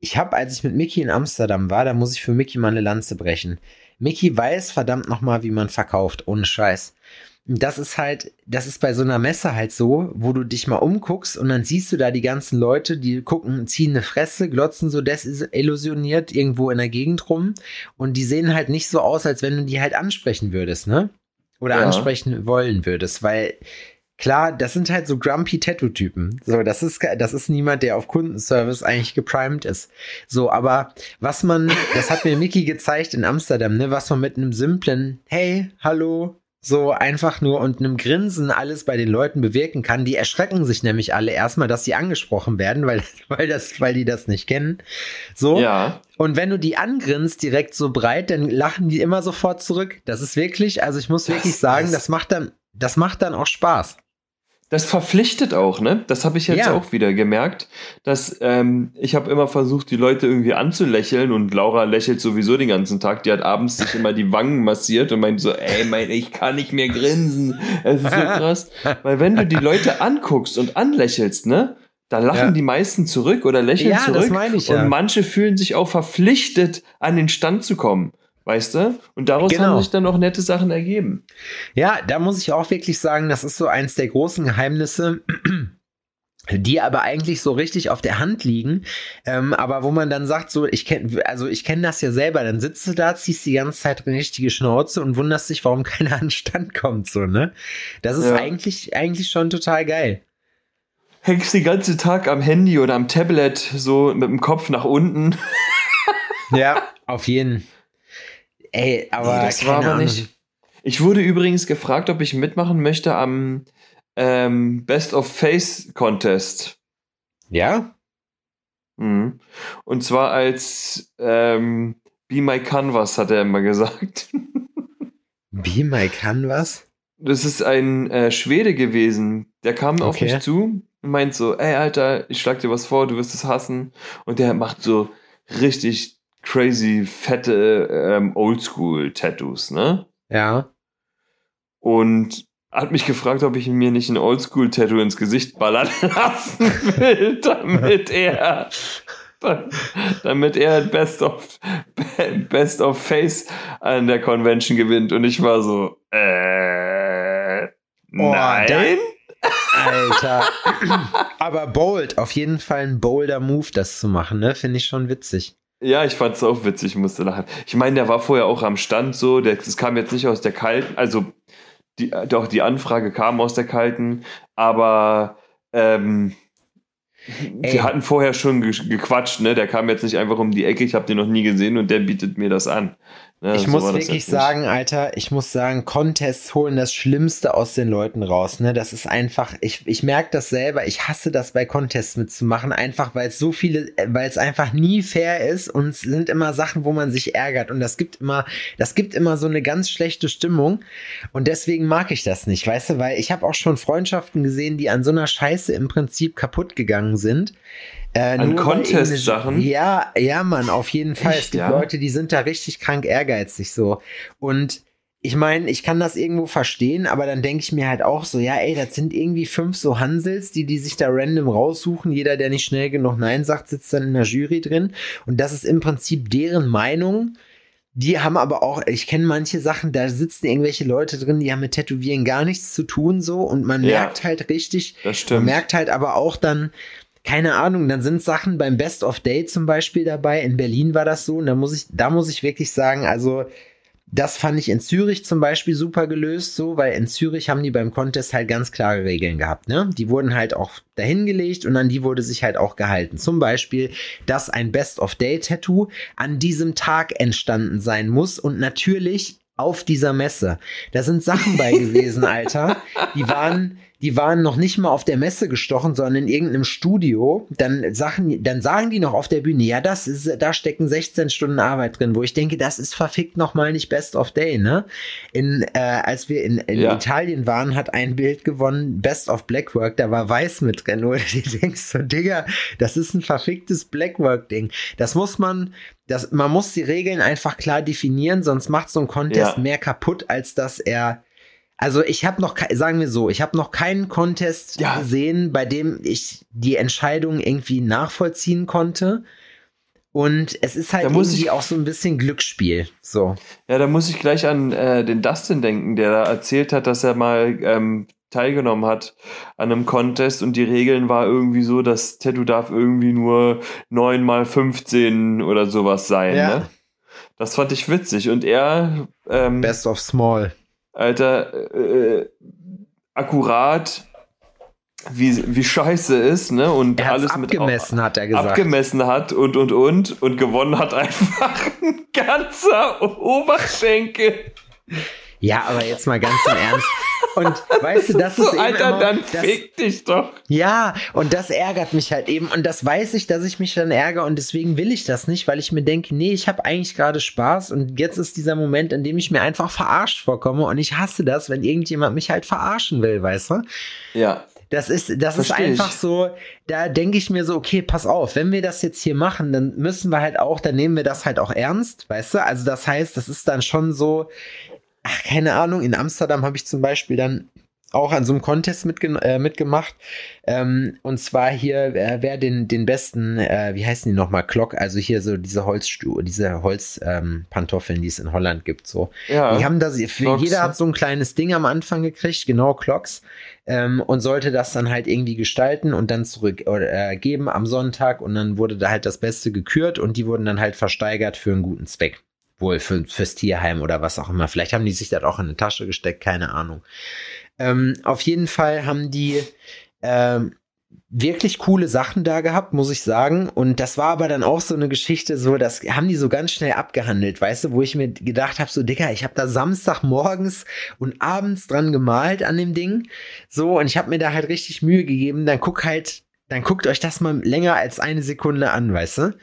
Speaker 3: Ich habe, als ich mit Mickey in Amsterdam war, da muss ich für Mickey mal eine Lanze brechen. Mickey weiß verdammt nochmal, wie man verkauft, ohne Scheiß. Das ist halt, das ist bei so einer Messe halt so, wo du dich mal umguckst und dann siehst du da die ganzen Leute, die gucken, ziehen eine Fresse, glotzen so desillusioniert irgendwo in der Gegend rum und die sehen halt nicht so aus, als wenn du die halt ansprechen würdest, ne? Oder ja. ansprechen wollen würdest, weil Klar, das sind halt so grumpy Tattoo-Typen. So, das ist, das ist niemand, der auf Kundenservice eigentlich geprimed ist. So, aber was man, das hat mir Mickey gezeigt in Amsterdam, ne, was man mit einem simplen Hey, hallo, so einfach nur und einem Grinsen alles bei den Leuten bewirken kann. Die erschrecken sich nämlich alle erstmal, dass sie angesprochen werden, weil, weil das, weil die das nicht kennen. So. Ja. Und wenn du die angrinst direkt so breit, dann lachen die immer sofort zurück. Das ist wirklich, also ich muss das, wirklich sagen, das macht dann, das macht dann auch Spaß
Speaker 1: das verpflichtet auch, ne? Das habe ich jetzt ja. auch wieder gemerkt, dass ähm, ich habe immer versucht, die Leute irgendwie anzulächeln und Laura lächelt sowieso den ganzen Tag. Die hat abends sich immer die Wangen massiert und meint so, ey, mein, ich kann nicht mehr grinsen. Es ist so krass, weil wenn du die Leute anguckst und anlächelst, ne? Da lachen ja. die meisten zurück oder lächeln ja, zurück. Das meine ich, ja. Und manche fühlen sich auch verpflichtet, an den Stand zu kommen. Weißt du? Und daraus genau. haben sich dann auch nette Sachen ergeben.
Speaker 3: Ja, da muss ich auch wirklich sagen, das ist so eins der großen Geheimnisse, die aber eigentlich so richtig auf der Hand liegen, ähm, aber wo man dann sagt, so, ich kenne, also ich kenne das ja selber, dann sitzt du da, ziehst die ganze Zeit eine richtige Schnauze und wunderst dich, warum keiner an den Stand kommt, so, ne? Das ist ja. eigentlich, eigentlich schon total geil.
Speaker 1: Hängst den ganzen Tag am Handy oder am Tablet so mit dem Kopf nach unten.
Speaker 3: ja, auf jeden Fall. Ey, aber nee, das war aber Ahnung. nicht.
Speaker 1: Ich wurde übrigens gefragt, ob ich mitmachen möchte am ähm, Best of Face Contest.
Speaker 3: Ja?
Speaker 1: Mhm. Und zwar als ähm, Be My Canvas, hat er immer gesagt.
Speaker 3: Be My Canvas?
Speaker 1: Das ist ein äh, Schwede gewesen. Der kam okay. auf mich zu und meint so, ey Alter, ich schlag dir was vor, du wirst es hassen. Und der macht so richtig crazy fette ähm, Oldschool-Tattoos, ne?
Speaker 3: Ja.
Speaker 1: Und hat mich gefragt, ob ich mir nicht ein Oldschool-Tattoo ins Gesicht ballern lassen will, damit er damit er Best of Best of Face an der Convention gewinnt und ich war so äh oh, nein
Speaker 3: Alter. Aber bold, auf jeden Fall ein bolder Move, das zu machen, ne? Finde ich schon witzig.
Speaker 1: Ja, ich fand es auch witzig, musste lachen. Ich meine, der war vorher auch am Stand so, der, das kam jetzt nicht aus der kalten, also die, doch die Anfrage kam aus der kalten, aber ähm, Ey. Wir hatten vorher schon gequatscht, ne? Der kam jetzt nicht einfach um die Ecke, ich habe den noch nie gesehen und der bietet mir das an.
Speaker 3: Ja, ich so muss wirklich sagen, Alter, ich muss sagen, Contests holen das Schlimmste aus den Leuten raus. Ne? Das ist einfach, ich, ich merke das selber, ich hasse das bei Contests mitzumachen, einfach weil es so viele, weil es einfach nie fair ist und es sind immer Sachen, wo man sich ärgert und das gibt immer, das gibt immer so eine ganz schlechte Stimmung und deswegen mag ich das nicht, weißt du, weil ich habe auch schon Freundschaften gesehen, die an so einer Scheiße im Prinzip kaputt gegangen sind.
Speaker 1: Äh, An Contest-Sachen?
Speaker 3: Ja, ja, Mann, auf jeden Fall. Echt, es gibt ja? Leute, die sind da richtig krank ehrgeizig so. Und ich meine, ich kann das irgendwo verstehen, aber dann denke ich mir halt auch so, ja, ey, das sind irgendwie fünf so Hansels, die die sich da random raussuchen. Jeder, der nicht schnell genug Nein sagt, sitzt dann in der Jury drin. Und das ist im Prinzip deren Meinung. Die haben aber auch, ich kenne manche Sachen, da sitzen irgendwelche Leute drin, die haben mit Tätowieren gar nichts zu tun so und man ja, merkt halt richtig,
Speaker 1: das stimmt.
Speaker 3: man merkt halt aber auch dann, keine Ahnung, dann sind Sachen beim Best of Day zum Beispiel dabei. In Berlin war das so. Und da muss ich, da muss ich wirklich sagen, also das fand ich in Zürich zum Beispiel super gelöst, so, weil in Zürich haben die beim Contest halt ganz klare Regeln gehabt, ne? Die wurden halt auch dahingelegt und an die wurde sich halt auch gehalten. Zum Beispiel, dass ein Best of Day Tattoo an diesem Tag entstanden sein muss und natürlich auf dieser Messe. Da sind Sachen bei gewesen, Alter. Die waren, die waren noch nicht mal auf der Messe gestochen, sondern in irgendeinem Studio. Dann Sachen, dann sagen die noch auf der Bühne, ja, das ist, da stecken 16 Stunden Arbeit drin, wo ich denke, das ist verfickt noch mal nicht Best of Day, ne? In, äh, als wir in, in ja. Italien waren, hat ein Bild gewonnen, Best of Blackwork, da war Weiß mit drin, wo du denkst so, Digga, das ist ein verficktes Blackwork-Ding. Das muss man, das, man muss die Regeln einfach klar definieren, sonst macht so ein Contest ja. mehr kaputt, als dass er also ich habe noch, sagen wir so, ich habe noch keinen Contest ja. gesehen, bei dem ich die Entscheidung irgendwie nachvollziehen konnte. Und es ist halt irgendwie ich, auch so ein bisschen Glücksspiel. So.
Speaker 1: Ja, da muss ich gleich an äh, den Dustin denken, der da erzählt hat, dass er mal ähm, teilgenommen hat an einem Contest und die Regeln war irgendwie so, dass Tattoo darf irgendwie nur 9 mal 15 oder sowas sein. Ja. Ne? Das fand ich witzig. Und er.
Speaker 3: Ähm, Best of Small.
Speaker 1: Alter, äh, akkurat, wie, wie scheiße ist, ne? Und
Speaker 3: er alles abgemessen, mit, hat er gesagt.
Speaker 1: Abgemessen hat und und und und gewonnen hat einfach ein ganzer Oberschenkel.
Speaker 3: Ja, aber jetzt mal ganz im Ernst. Und weißt du, das
Speaker 1: ist,
Speaker 3: so,
Speaker 1: ist Alter, immer, dann das, fick dich doch.
Speaker 3: Ja, und das ärgert mich halt eben. Und das weiß ich, dass ich mich dann ärgere. Und deswegen will ich das nicht, weil ich mir denke, nee, ich habe eigentlich gerade Spaß. Und jetzt ist dieser Moment, in dem ich mir einfach verarscht vorkomme. Und ich hasse das, wenn irgendjemand mich halt verarschen will, weißt du?
Speaker 1: Ja.
Speaker 3: Das ist, das ist einfach ich. so, da denke ich mir so, okay, pass auf, wenn wir das jetzt hier machen, dann müssen wir halt auch, dann nehmen wir das halt auch ernst, weißt du? Also das heißt, das ist dann schon so, ach, keine Ahnung, in Amsterdam habe ich zum Beispiel dann auch an so einem Contest mitge äh, mitgemacht. Ähm, und zwar hier, äh, wer den, den besten, äh, wie heißen die nochmal, Glock, also hier so diese Holzstuhl, diese Holzpantoffeln, ähm, die es in Holland gibt, so. Ja, die haben da, jeder hat so ein kleines Ding am Anfang gekriegt, genau, Clocks, ähm, und sollte das dann halt irgendwie gestalten und dann zurückgeben äh, am Sonntag. Und dann wurde da halt das Beste gekürt und die wurden dann halt versteigert für einen guten Zweck wohl für, fürs Tierheim oder was auch immer. Vielleicht haben die sich das auch in eine Tasche gesteckt, keine Ahnung. Ähm, auf jeden Fall haben die ähm, wirklich coole Sachen da gehabt, muss ich sagen. Und das war aber dann auch so eine Geschichte, so, das haben die so ganz schnell abgehandelt, weißt du, wo ich mir gedacht habe, so, Dicker, ich habe da Samstagmorgens und abends dran gemalt an dem Ding. So, und ich habe mir da halt richtig Mühe gegeben. Dann guck halt, dann guckt euch das mal länger als eine Sekunde an, weißt du?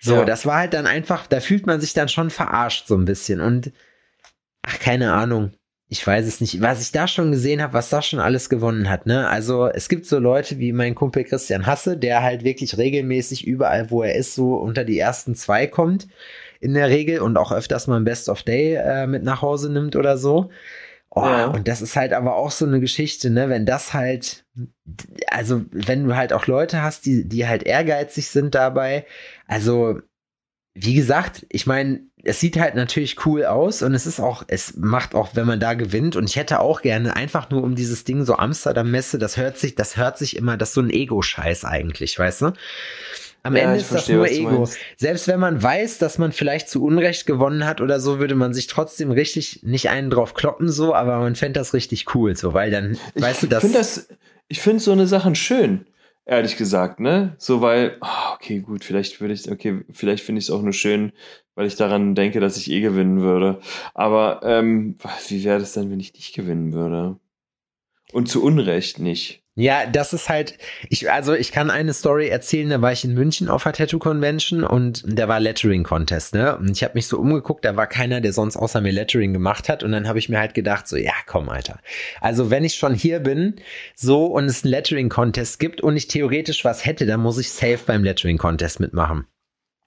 Speaker 3: So, ja. das war halt dann einfach, da fühlt man sich dann schon verarscht so ein bisschen und ach, keine Ahnung. Ich weiß es nicht, was ich da schon gesehen habe, was da schon alles gewonnen hat, ne? Also, es gibt so Leute wie mein Kumpel Christian Hasse, der halt wirklich regelmäßig überall, wo er ist, so unter die ersten zwei kommt in der Regel und auch öfters mal ein Best of Day äh, mit nach Hause nimmt oder so. Oh, ja. Und das ist halt aber auch so eine Geschichte, ne? Wenn das halt, also wenn du halt auch Leute hast, die, die halt ehrgeizig sind dabei, also wie gesagt, ich meine, es sieht halt natürlich cool aus und es ist auch, es macht auch, wenn man da gewinnt und ich hätte auch gerne einfach nur um dieses Ding so Amsterdam-Messe, das hört sich, das hört sich immer, das ist so ein Ego-Scheiß eigentlich, weißt du? Am ja, Ende ist verstehe, das nur Ego. Selbst wenn man weiß, dass man vielleicht zu Unrecht gewonnen hat oder so, würde man sich trotzdem richtig nicht einen drauf kloppen, so, aber man fände das richtig cool, so, weil dann,
Speaker 1: ich
Speaker 3: weißt du, das.
Speaker 1: Find das ich finde so eine Sachen schön. Ehrlich gesagt, ne? So, weil, oh, okay, gut, vielleicht würde ich, okay, vielleicht finde ich es auch nur schön, weil ich daran denke, dass ich eh gewinnen würde. Aber ähm, wie wäre das denn, wenn ich nicht gewinnen würde? Und zu Unrecht nicht.
Speaker 3: Ja, das ist halt, ich, also ich kann eine Story erzählen, da war ich in München auf der Tattoo Convention und da war Lettering Contest, ne? Und ich habe mich so umgeguckt, da war keiner, der sonst außer mir Lettering gemacht hat und dann habe ich mir halt gedacht, so, ja, komm, Alter. Also wenn ich schon hier bin, so und es einen Lettering Contest gibt und ich theoretisch was hätte, dann muss ich safe beim Lettering Contest mitmachen.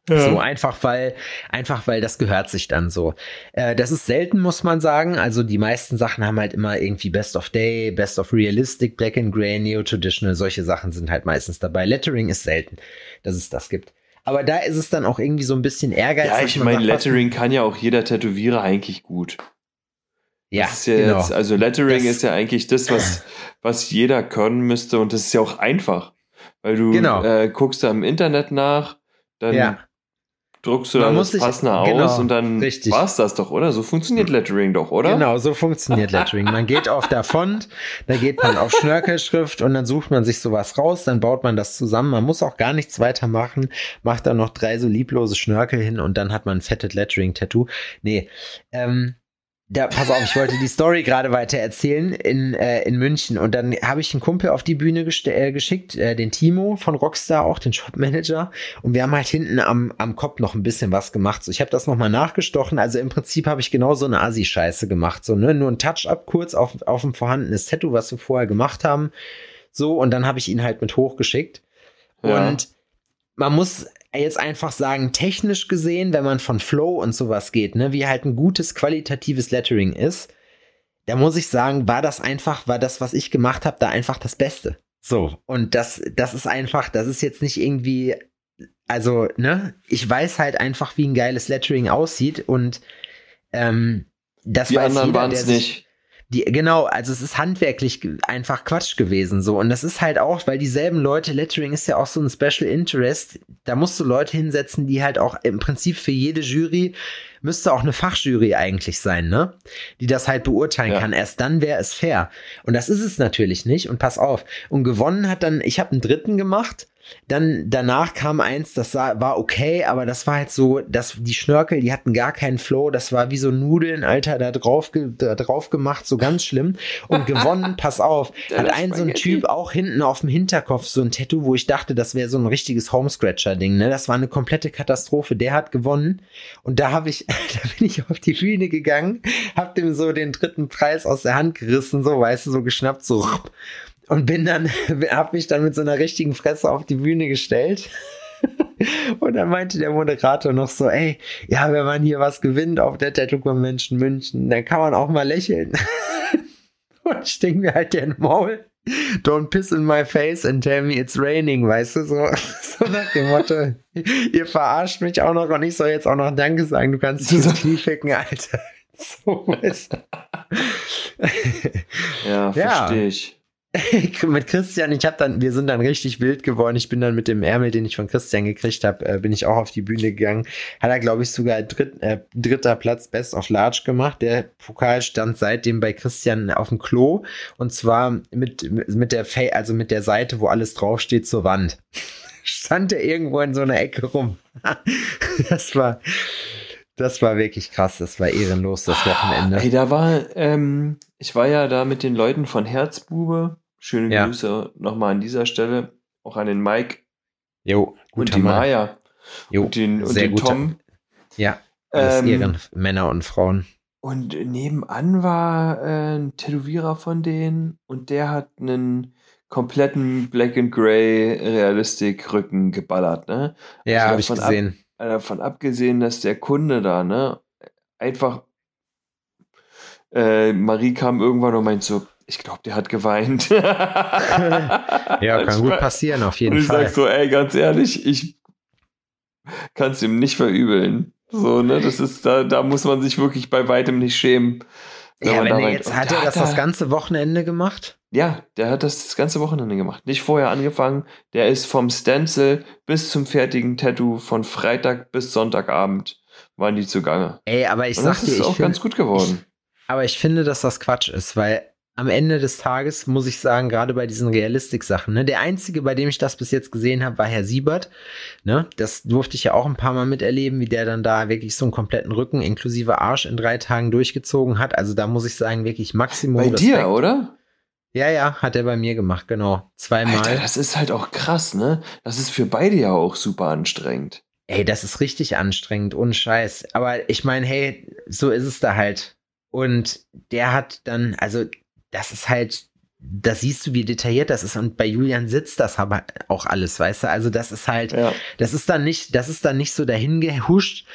Speaker 3: Ja. So einfach weil, einfach weil das gehört sich dann so. Äh, das ist selten, muss man sagen. Also die meisten Sachen haben halt immer irgendwie Best of Day, Best of Realistic, Black and Grey, Neo Traditional. Solche Sachen sind halt meistens dabei. Lettering ist selten, dass es das gibt. Aber da ist es dann auch irgendwie so ein bisschen ehrgeizig.
Speaker 1: Ja, ich meine, Lettering kann ja auch jeder Tätowierer eigentlich gut. Ja, ja genau. jetzt, also Lettering das, ist ja eigentlich das, was, was jeder können müsste und das ist ja auch einfach. Weil du genau. äh, guckst da im Internet nach, dann ja druckst du dann das passende aus genau, und dann war es das doch, oder? So funktioniert Lettering doch, oder?
Speaker 3: Genau, so funktioniert Lettering. Man geht auf der Font, da geht man auf Schnörkelschrift und dann sucht man sich sowas raus, dann baut man das zusammen. Man muss auch gar nichts weiter machen, macht dann noch drei so lieblose Schnörkel hin und dann hat man ein fettes Lettering-Tattoo. Nee, ähm, da, pass auf, ich wollte die Story gerade weiter erzählen in, äh, in München. Und dann habe ich einen Kumpel auf die Bühne äh, geschickt, äh, den Timo von Rockstar, auch den Shopmanager und wir haben halt hinten am, am Kopf noch ein bisschen was gemacht. So, ich habe das nochmal nachgestochen, also im Prinzip habe ich genau so eine Asi-Scheiße gemacht, so, ne, nur ein Touch-up kurz auf, auf ein vorhandenes Tattoo, was wir vorher gemacht haben, so und dann habe ich ihn halt mit hochgeschickt. Ja. und man muss jetzt einfach sagen, technisch gesehen, wenn man von Flow und sowas geht, ne, wie halt ein gutes qualitatives Lettering ist, da muss ich sagen, war das einfach, war das, was ich gemacht habe, da einfach das Beste. So, und das, das ist einfach, das ist jetzt nicht irgendwie, also, ne, ich weiß halt einfach, wie ein geiles Lettering aussieht und ähm, das
Speaker 1: Die weiß anderen waren es nicht.
Speaker 3: Die, genau, also es ist handwerklich einfach Quatsch gewesen so und das ist halt auch, weil dieselben Leute, Lettering ist ja auch so ein Special Interest, da musst du Leute hinsetzen, die halt auch im Prinzip für jede Jury müsste auch eine Fachjury eigentlich sein, ne? Die das halt beurteilen ja. kann. Erst dann wäre es fair. Und das ist es natürlich nicht. Und pass auf. Und gewonnen hat dann, ich habe einen dritten gemacht dann danach kam eins, das war okay, aber das war halt so, dass die Schnörkel, die hatten gar keinen Flow, das war wie so Nudeln, Alter, da drauf, da drauf gemacht, so ganz schlimm. Und gewonnen, pass auf, hat ein so ein Typ auch hinten auf dem Hinterkopf so ein Tattoo, wo ich dachte, das wäre so ein richtiges Homescratcher-Ding, ne? Das war eine komplette Katastrophe. Der hat gewonnen und da habe ich, da bin ich auf die Bühne gegangen, hab dem so den dritten Preis aus der Hand gerissen, so, weißt du, so geschnappt, so und bin dann, hab mich dann mit so einer richtigen Fresse auf die Bühne gestellt. Und dann meinte der Moderator noch so, ey, ja, wenn man hier was gewinnt auf der Tattoo Convention München, dann kann man auch mal lächeln. Und ich denke mir halt den Maul, don't piss in my face and tell me it's raining, weißt du, so, so nach dem Motto, ihr verarscht mich auch noch und ich soll jetzt auch noch Danke sagen, du kannst dich ins Knie ficken, Alter. So, weißt
Speaker 1: du. Ja, verstehe ja. ich.
Speaker 3: mit Christian, ich habe dann, wir sind dann richtig wild geworden. Ich bin dann mit dem Ärmel, den ich von Christian gekriegt habe, äh, bin ich auch auf die Bühne gegangen. Hat er, glaube ich, sogar dritt, äh, dritter Platz Best of Large gemacht. Der Pokal stand seitdem bei Christian auf dem Klo und zwar mit mit der Fa also mit der Seite, wo alles draufsteht, zur Wand. stand er irgendwo in so einer Ecke rum. das war das war wirklich krass, das war ehrenlos, das Wochenende.
Speaker 1: Ey, da war, ähm, ich war ja da mit den Leuten von Herzbube Schöne ja. Grüße nochmal an dieser Stelle. Auch an den Mike.
Speaker 3: Jo,
Speaker 1: und die Maya.
Speaker 3: Jo,
Speaker 1: und den, und den Tom.
Speaker 3: Ja, alles ähm, Ehren, Männer und Frauen.
Speaker 1: Und nebenan war äh, ein Tätowierer von denen und der hat einen kompletten Black and Grey Realistik Rücken geballert, ne?
Speaker 3: Ja, also habe ich gesehen.
Speaker 1: Ab, davon abgesehen, dass der Kunde da, ne, einfach äh, Marie kam irgendwann und meint so, ich glaube, der hat geweint.
Speaker 3: ja, kann gut passieren, auf jeden
Speaker 1: und ich
Speaker 3: Fall.
Speaker 1: Ich sag so, ey, ganz ehrlich, ich kann es ihm nicht verübeln. So, ne, das ist, da, da muss man sich wirklich bei weitem nicht schämen.
Speaker 3: Ja, wenn er jetzt, hat er das das ganze Wochenende gemacht?
Speaker 1: Ja, der hat das das ganze Wochenende gemacht. Nicht vorher angefangen. Der ist vom Stencil bis zum fertigen Tattoo von Freitag bis Sonntagabend waren die zugange.
Speaker 3: Ey, aber ich Und sag dir,
Speaker 1: das ist
Speaker 3: ich
Speaker 1: auch
Speaker 3: find,
Speaker 1: ganz gut geworden.
Speaker 3: Ich, aber ich finde, dass das Quatsch ist, weil am Ende des Tages muss ich sagen, gerade bei diesen Realistik-Sachen, ne, der einzige, bei dem ich das bis jetzt gesehen habe, war Herr Siebert. Ne, das durfte ich ja auch ein paar Mal miterleben, wie der dann da wirklich so einen kompletten Rücken inklusive Arsch in drei Tagen durchgezogen hat. Also da muss ich sagen, wirklich Maximum.
Speaker 1: Bei Respekt. dir, oder?
Speaker 3: Ja, ja, hat er bei mir gemacht, genau. Zweimal. Alter,
Speaker 1: das ist halt auch krass, ne? Das ist für beide ja auch super anstrengend.
Speaker 3: Ey, das ist richtig anstrengend, ohne Scheiß. Aber ich meine, hey, so ist es da halt. Und der hat dann, also das ist halt, da siehst du, wie detailliert das ist. Und bei Julian sitzt das aber auch alles, weißt du? Also das ist halt, ja. das ist dann nicht, das ist dann nicht so dahin gehuscht.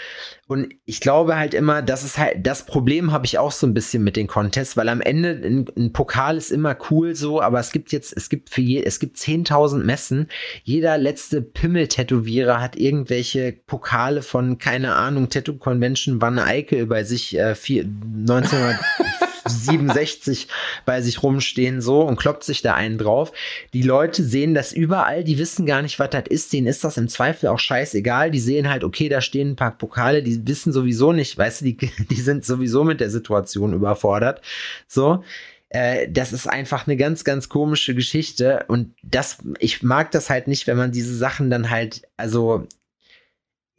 Speaker 3: Und ich glaube halt immer, das ist halt, das Problem habe ich auch so ein bisschen mit den Contests, weil am Ende ein, ein Pokal ist immer cool so, aber es gibt jetzt, es gibt für je, es gibt 10.000 Messen. Jeder letzte Pimmel-Tätowierer hat irgendwelche Pokale von, keine Ahnung, Tattoo Convention Van Eyck bei sich, äh, vier, 1900 67 bei sich rumstehen so und kloppt sich da einen drauf. Die Leute sehen das überall, die wissen gar nicht, was das ist. Denen ist das im Zweifel auch scheißegal. Die sehen halt, okay, da stehen ein paar Pokale, die wissen sowieso nicht, weißt du, die, die sind sowieso mit der Situation überfordert. So äh, das ist einfach eine ganz, ganz komische Geschichte. Und das, ich mag das halt nicht, wenn man diese Sachen dann halt, also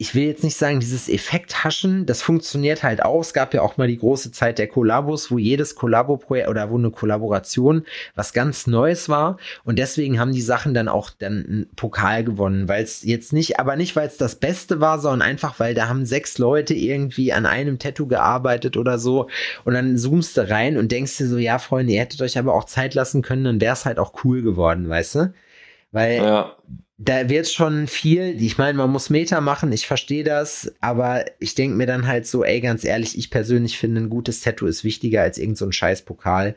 Speaker 3: ich will jetzt nicht sagen, dieses Effekthaschen, das funktioniert halt auch. Es gab ja auch mal die große Zeit der Kollabos, wo jedes Kollabo-Projekt oder wo eine Kollaboration was ganz Neues war. Und deswegen haben die Sachen dann auch dann einen Pokal gewonnen, weil es jetzt nicht, aber nicht, weil es das Beste war, sondern einfach, weil da haben sechs Leute irgendwie an einem Tattoo gearbeitet oder so. Und dann zoomst du rein und denkst dir so, ja, Freunde, ihr hättet euch aber auch Zeit lassen können, dann wäre es halt auch cool geworden, weißt du? Weil ja da wird schon viel, ich meine, man muss Meter machen, ich verstehe das, aber ich denke mir dann halt so, ey, ganz ehrlich, ich persönlich finde, ein gutes Tattoo ist wichtiger als irgendein so scheiß Pokal.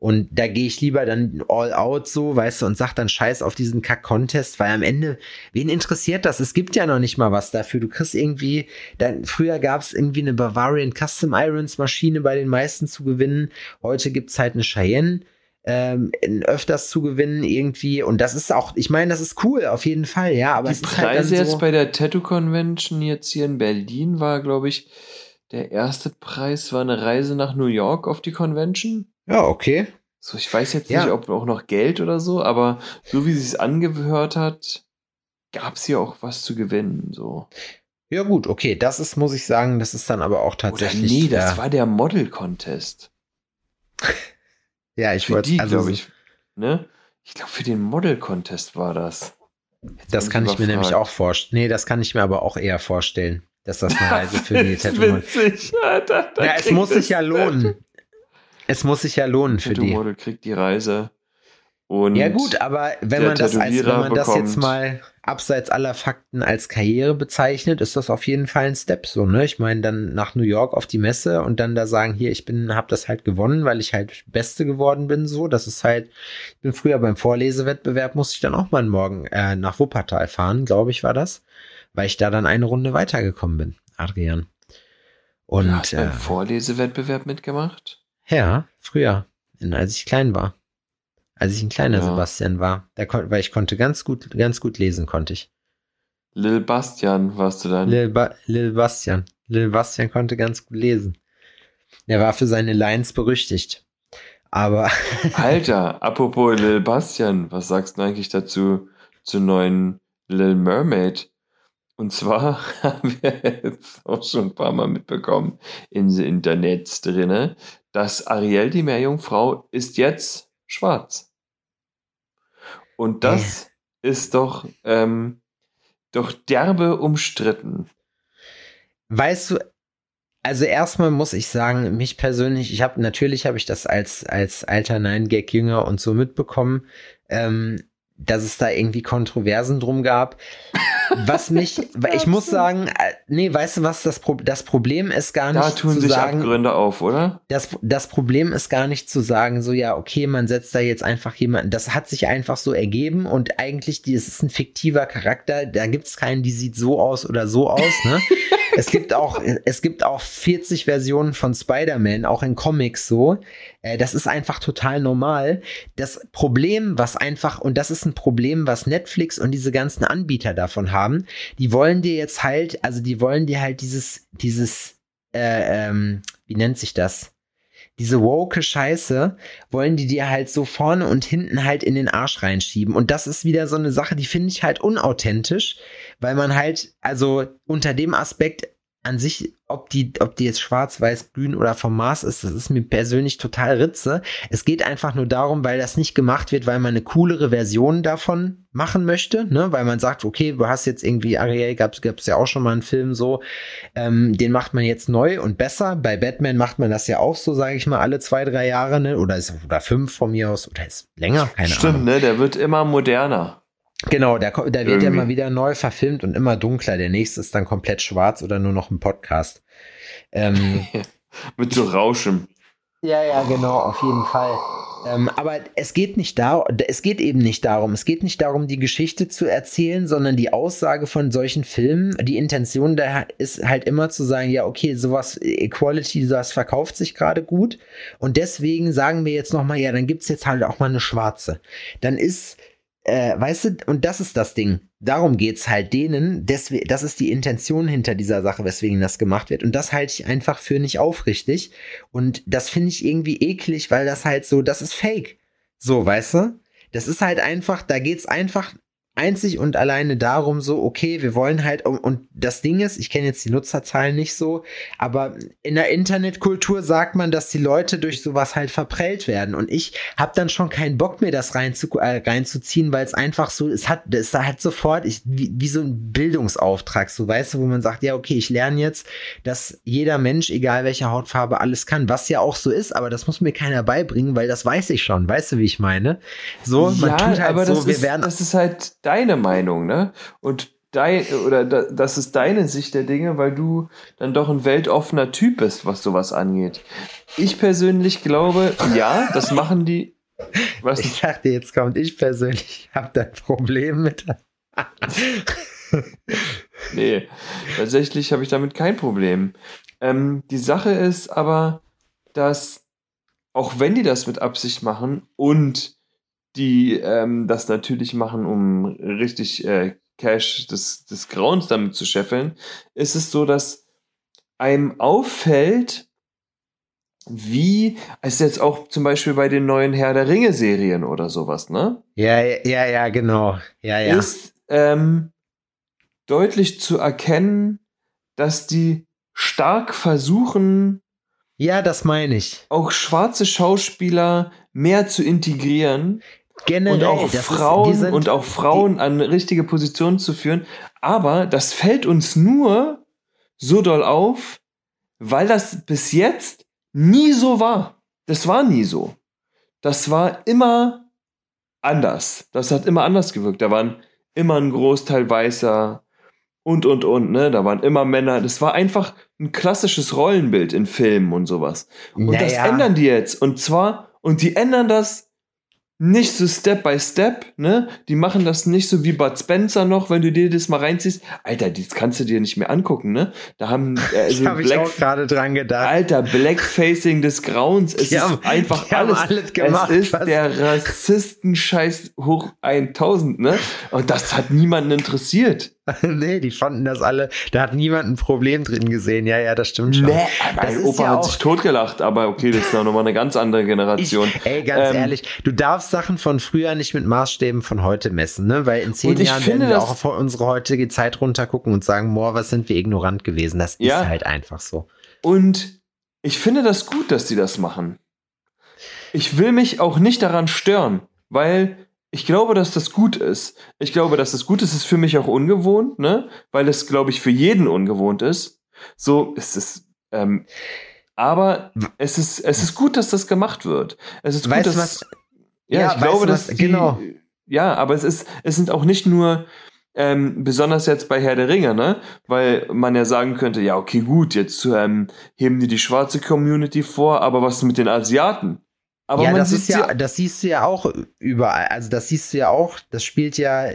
Speaker 3: Und da gehe ich lieber dann all out so, weißt du, und sag dann Scheiß auf diesen Kack-Contest, weil am Ende, wen interessiert das? Es gibt ja noch nicht mal was dafür. Du kriegst irgendwie, dann, früher gab es irgendwie eine Bavarian Custom Irons Maschine bei den meisten zu gewinnen. Heute gibt's halt eine Cheyenne ähm, öfters zu gewinnen irgendwie. Und das ist auch, ich meine, das ist cool, auf jeden Fall, ja. Aber
Speaker 1: die halt Preise halt so jetzt bei der Tattoo Convention jetzt hier in Berlin war, glaube ich, der erste Preis war eine Reise nach New York auf die Convention.
Speaker 3: Ja, okay.
Speaker 1: So, ich weiß jetzt ja. nicht, ob auch noch Geld oder so, aber so wie sie es angehört hat, gab es hier auch was zu gewinnen. So.
Speaker 3: Ja, gut, okay, das ist, muss ich sagen, das ist dann aber auch tatsächlich. Oder
Speaker 1: nee, das war der Model Contest.
Speaker 3: Ja, ich wollte
Speaker 1: also glaube ich, ne? Ich glaube, für den Model Contest war das.
Speaker 3: Jetzt das kann ich mir nämlich auch vorstellen. Nee, das kann ich mir aber auch eher vorstellen, dass das eine Reise für die Tattoo witzig. Da ja es muss sich ja lohnen. Es muss sich ja lohnen für die.
Speaker 1: Model kriegt die Reise. Und
Speaker 3: ja gut, aber wenn man das als wenn man das jetzt mal abseits aller Fakten als Karriere bezeichnet, ist das auf jeden Fall ein Step so, ne? Ich meine, dann nach New York auf die Messe und dann da sagen, hier, ich bin, hab das halt gewonnen, weil ich halt Beste geworden bin, so. Das ist halt, ich bin früher beim Vorlesewettbewerb, musste ich dann auch mal morgen äh, nach Wuppertal fahren, glaube ich, war das, weil ich da dann eine Runde weitergekommen bin, Adrian.
Speaker 1: Und du hast äh, beim Vorlesewettbewerb mitgemacht?
Speaker 3: Ja, früher, als ich klein war als ich ein kleiner ja. Sebastian war. Da weil ich konnte ganz gut, ganz gut lesen, konnte ich.
Speaker 1: Lil Bastian warst du dann?
Speaker 3: Lil, ba Lil Bastian. Lil Bastian konnte ganz gut lesen. Er war für seine Lines berüchtigt. Aber.
Speaker 1: Alter, apropos Lil Bastian, was sagst du eigentlich dazu zur neuen Lil Mermaid? Und zwar haben wir jetzt auch schon ein paar Mal mitbekommen in den Internet drinne, dass Ariel, die Meerjungfrau, ist jetzt schwarz. Und das äh. ist doch, ähm, doch derbe umstritten.
Speaker 3: Weißt du, also erstmal muss ich sagen, mich persönlich, ich habe natürlich habe ich das als als alter Nine Gag Jünger und so mitbekommen. Ähm, dass es da irgendwie Kontroversen drum gab. Was mich, ich muss sagen, äh, nee, weißt du was, das, Pro das Problem ist gar nicht
Speaker 1: da tun
Speaker 3: zu
Speaker 1: sich
Speaker 3: sagen.
Speaker 1: Abgründe auf, oder?
Speaker 3: Das, das Problem ist gar nicht zu sagen, so ja, okay, man setzt da jetzt einfach jemanden, das hat sich einfach so ergeben und eigentlich, das ist ein fiktiver Charakter, da gibt's keinen, die sieht so aus oder so aus, ne? es gibt auch, es gibt auch 40 Versionen von Spider-Man, auch in Comics so. Äh, das ist einfach total normal. Das Problem, was einfach, und das ist ein Problem, was Netflix und diese ganzen Anbieter davon haben, die wollen dir jetzt halt, also die wollen dir halt dieses, dieses, äh, ähm, wie nennt sich das? diese woke Scheiße, wollen die dir halt so vorne und hinten halt in den Arsch reinschieben. Und das ist wieder so eine Sache, die finde ich halt unauthentisch, weil man halt, also unter dem Aspekt an sich, ob die, ob die jetzt schwarz, weiß, grün oder vom Mars ist, das ist mir persönlich total Ritze. Es geht einfach nur darum, weil das nicht gemacht wird, weil man eine coolere Version davon machen möchte, ne? Weil man sagt, okay, du hast jetzt irgendwie Ariel, gab es ja auch schon mal einen Film so, ähm, den macht man jetzt neu und besser. Bei Batman macht man das ja auch so, sage ich mal, alle zwei, drei Jahre, ne? Oder ist oder fünf von mir aus, oder ist länger,
Speaker 1: keine Stimmt, Ahnung. Stimmt, ne? Der wird immer moderner.
Speaker 3: Genau, der, der wird ja immer wieder neu verfilmt und immer dunkler. Der nächste ist dann komplett schwarz oder nur noch ein Podcast.
Speaker 1: Ähm, Mit so Rauschen.
Speaker 3: Ja, ja, genau, auf jeden Fall. Ähm, aber es geht nicht darum, es geht eben nicht darum, es geht nicht darum, die Geschichte zu erzählen, sondern die Aussage von solchen Filmen, die Intention da ist halt immer zu sagen, ja, okay, sowas, Equality, sowas verkauft sich gerade gut und deswegen sagen wir jetzt nochmal, ja, dann gibt's jetzt halt auch mal eine schwarze. Dann ist äh, weißt du, und das ist das Ding. Darum geht's halt denen. Deswegen, das ist die Intention hinter dieser Sache, weswegen das gemacht wird. Und das halte ich einfach für nicht aufrichtig. Und das finde ich irgendwie eklig, weil das halt so, das ist fake. So, weißt du? Das ist halt einfach, da geht's einfach einzig und alleine darum, so, okay, wir wollen halt, und das Ding ist, ich kenne jetzt die Nutzerzahlen nicht so, aber in der Internetkultur sagt man, dass die Leute durch sowas halt verprellt werden. Und ich habe dann schon keinen Bock mehr, das rein zu, äh, reinzuziehen, weil es einfach so, es hat, es hat sofort, ich, wie, wie so ein Bildungsauftrag, so weißt du, wo man sagt, ja, okay, ich lerne jetzt, dass jeder Mensch, egal welche Hautfarbe, alles kann, was ja auch so ist, aber das muss mir keiner beibringen, weil das weiß ich schon, weißt du, wie ich meine? So,
Speaker 1: man ja, tut halt aber so, wir ist, werden. Das ist halt deine Meinung, ne? Und dein, oder das ist deine Sicht der Dinge, weil du dann doch ein weltoffener Typ bist, was sowas angeht. Ich persönlich glaube, ja, das machen die.
Speaker 3: Was ich dachte, jetzt kommt ich persönlich, habe da ein Problem mit.
Speaker 1: nee, tatsächlich habe ich damit kein Problem. Ähm, die Sache ist aber, dass auch wenn die das mit Absicht machen und die ähm, das natürlich machen, um richtig äh, Cash des, des Grauens damit zu scheffeln, ist es so, dass einem auffällt, wie es jetzt auch zum Beispiel bei den neuen Herr der Ringe Serien oder sowas, ne?
Speaker 3: Ja, ja, ja, genau. Ja, ja.
Speaker 1: Ist ähm, deutlich zu erkennen, dass die stark versuchen,
Speaker 3: ja, das meine ich.
Speaker 1: Auch schwarze Schauspieler mehr zu integrieren Generell, und auch Frauen ist, und auch Frauen an richtige Positionen zu führen. Aber das fällt uns nur so doll auf, weil das bis jetzt nie so war. Das war nie so. Das war immer anders. Das hat immer anders gewirkt. Da waren immer ein Großteil weißer und und und, ne? Da waren immer Männer. Das war einfach ein klassisches Rollenbild in Filmen und sowas. Und naja. das ändern die jetzt. Und zwar, und die ändern das nicht so Step by Step, ne? Die machen das nicht so wie Bud Spencer noch, wenn du dir das mal reinziehst. Alter, das kannst du dir nicht mehr angucken, ne? Da haben
Speaker 3: äh, also hab Black, ich auch gerade dran gedacht.
Speaker 1: Alter, Blackfacing des Grauens. Es die ist haben, einfach alles. alles gemacht, es ist der Rassistenscheiß hoch 1000, ne? Und das hat niemanden interessiert.
Speaker 3: nee, die fanden das alle, da hat niemand ein Problem drin gesehen. Ja, ja, das stimmt schon. Nee,
Speaker 1: mein Opa ja hat sich totgelacht, aber okay, das ist ja nochmal eine ganz andere Generation.
Speaker 3: Ich, ey, ganz ähm, ehrlich, du darfst Sachen von früher nicht mit Maßstäben von heute messen, ne? Weil in zehn Jahren finde, werden wir auch auf unsere heutige Zeit runtergucken und sagen, boah, was sind wir ignorant gewesen. Das ja, ist halt einfach so.
Speaker 1: Und ich finde das gut, dass die das machen. Ich will mich auch nicht daran stören, weil ich glaube, dass das gut ist. Ich glaube, dass das gut ist. Es ist für mich auch ungewohnt, ne? Weil es, glaube ich, für jeden ungewohnt ist. So ist es. Ähm, aber es ist, es ist gut, dass das gemacht wird. Es ist weißt gut, dass. Was? Ja, ja ich glaube, dass. Die, genau. Ja, aber es ist, es sind auch nicht nur. Ähm, besonders jetzt bei Herr der Ringe, ne? Weil man ja sagen könnte, ja, okay, gut, jetzt ähm, heben die die schwarze Community vor, aber was mit den Asiaten?
Speaker 3: Aber ja, das ist ja, das siehst du ja auch überall. Also das siehst du ja auch, das spielt ja,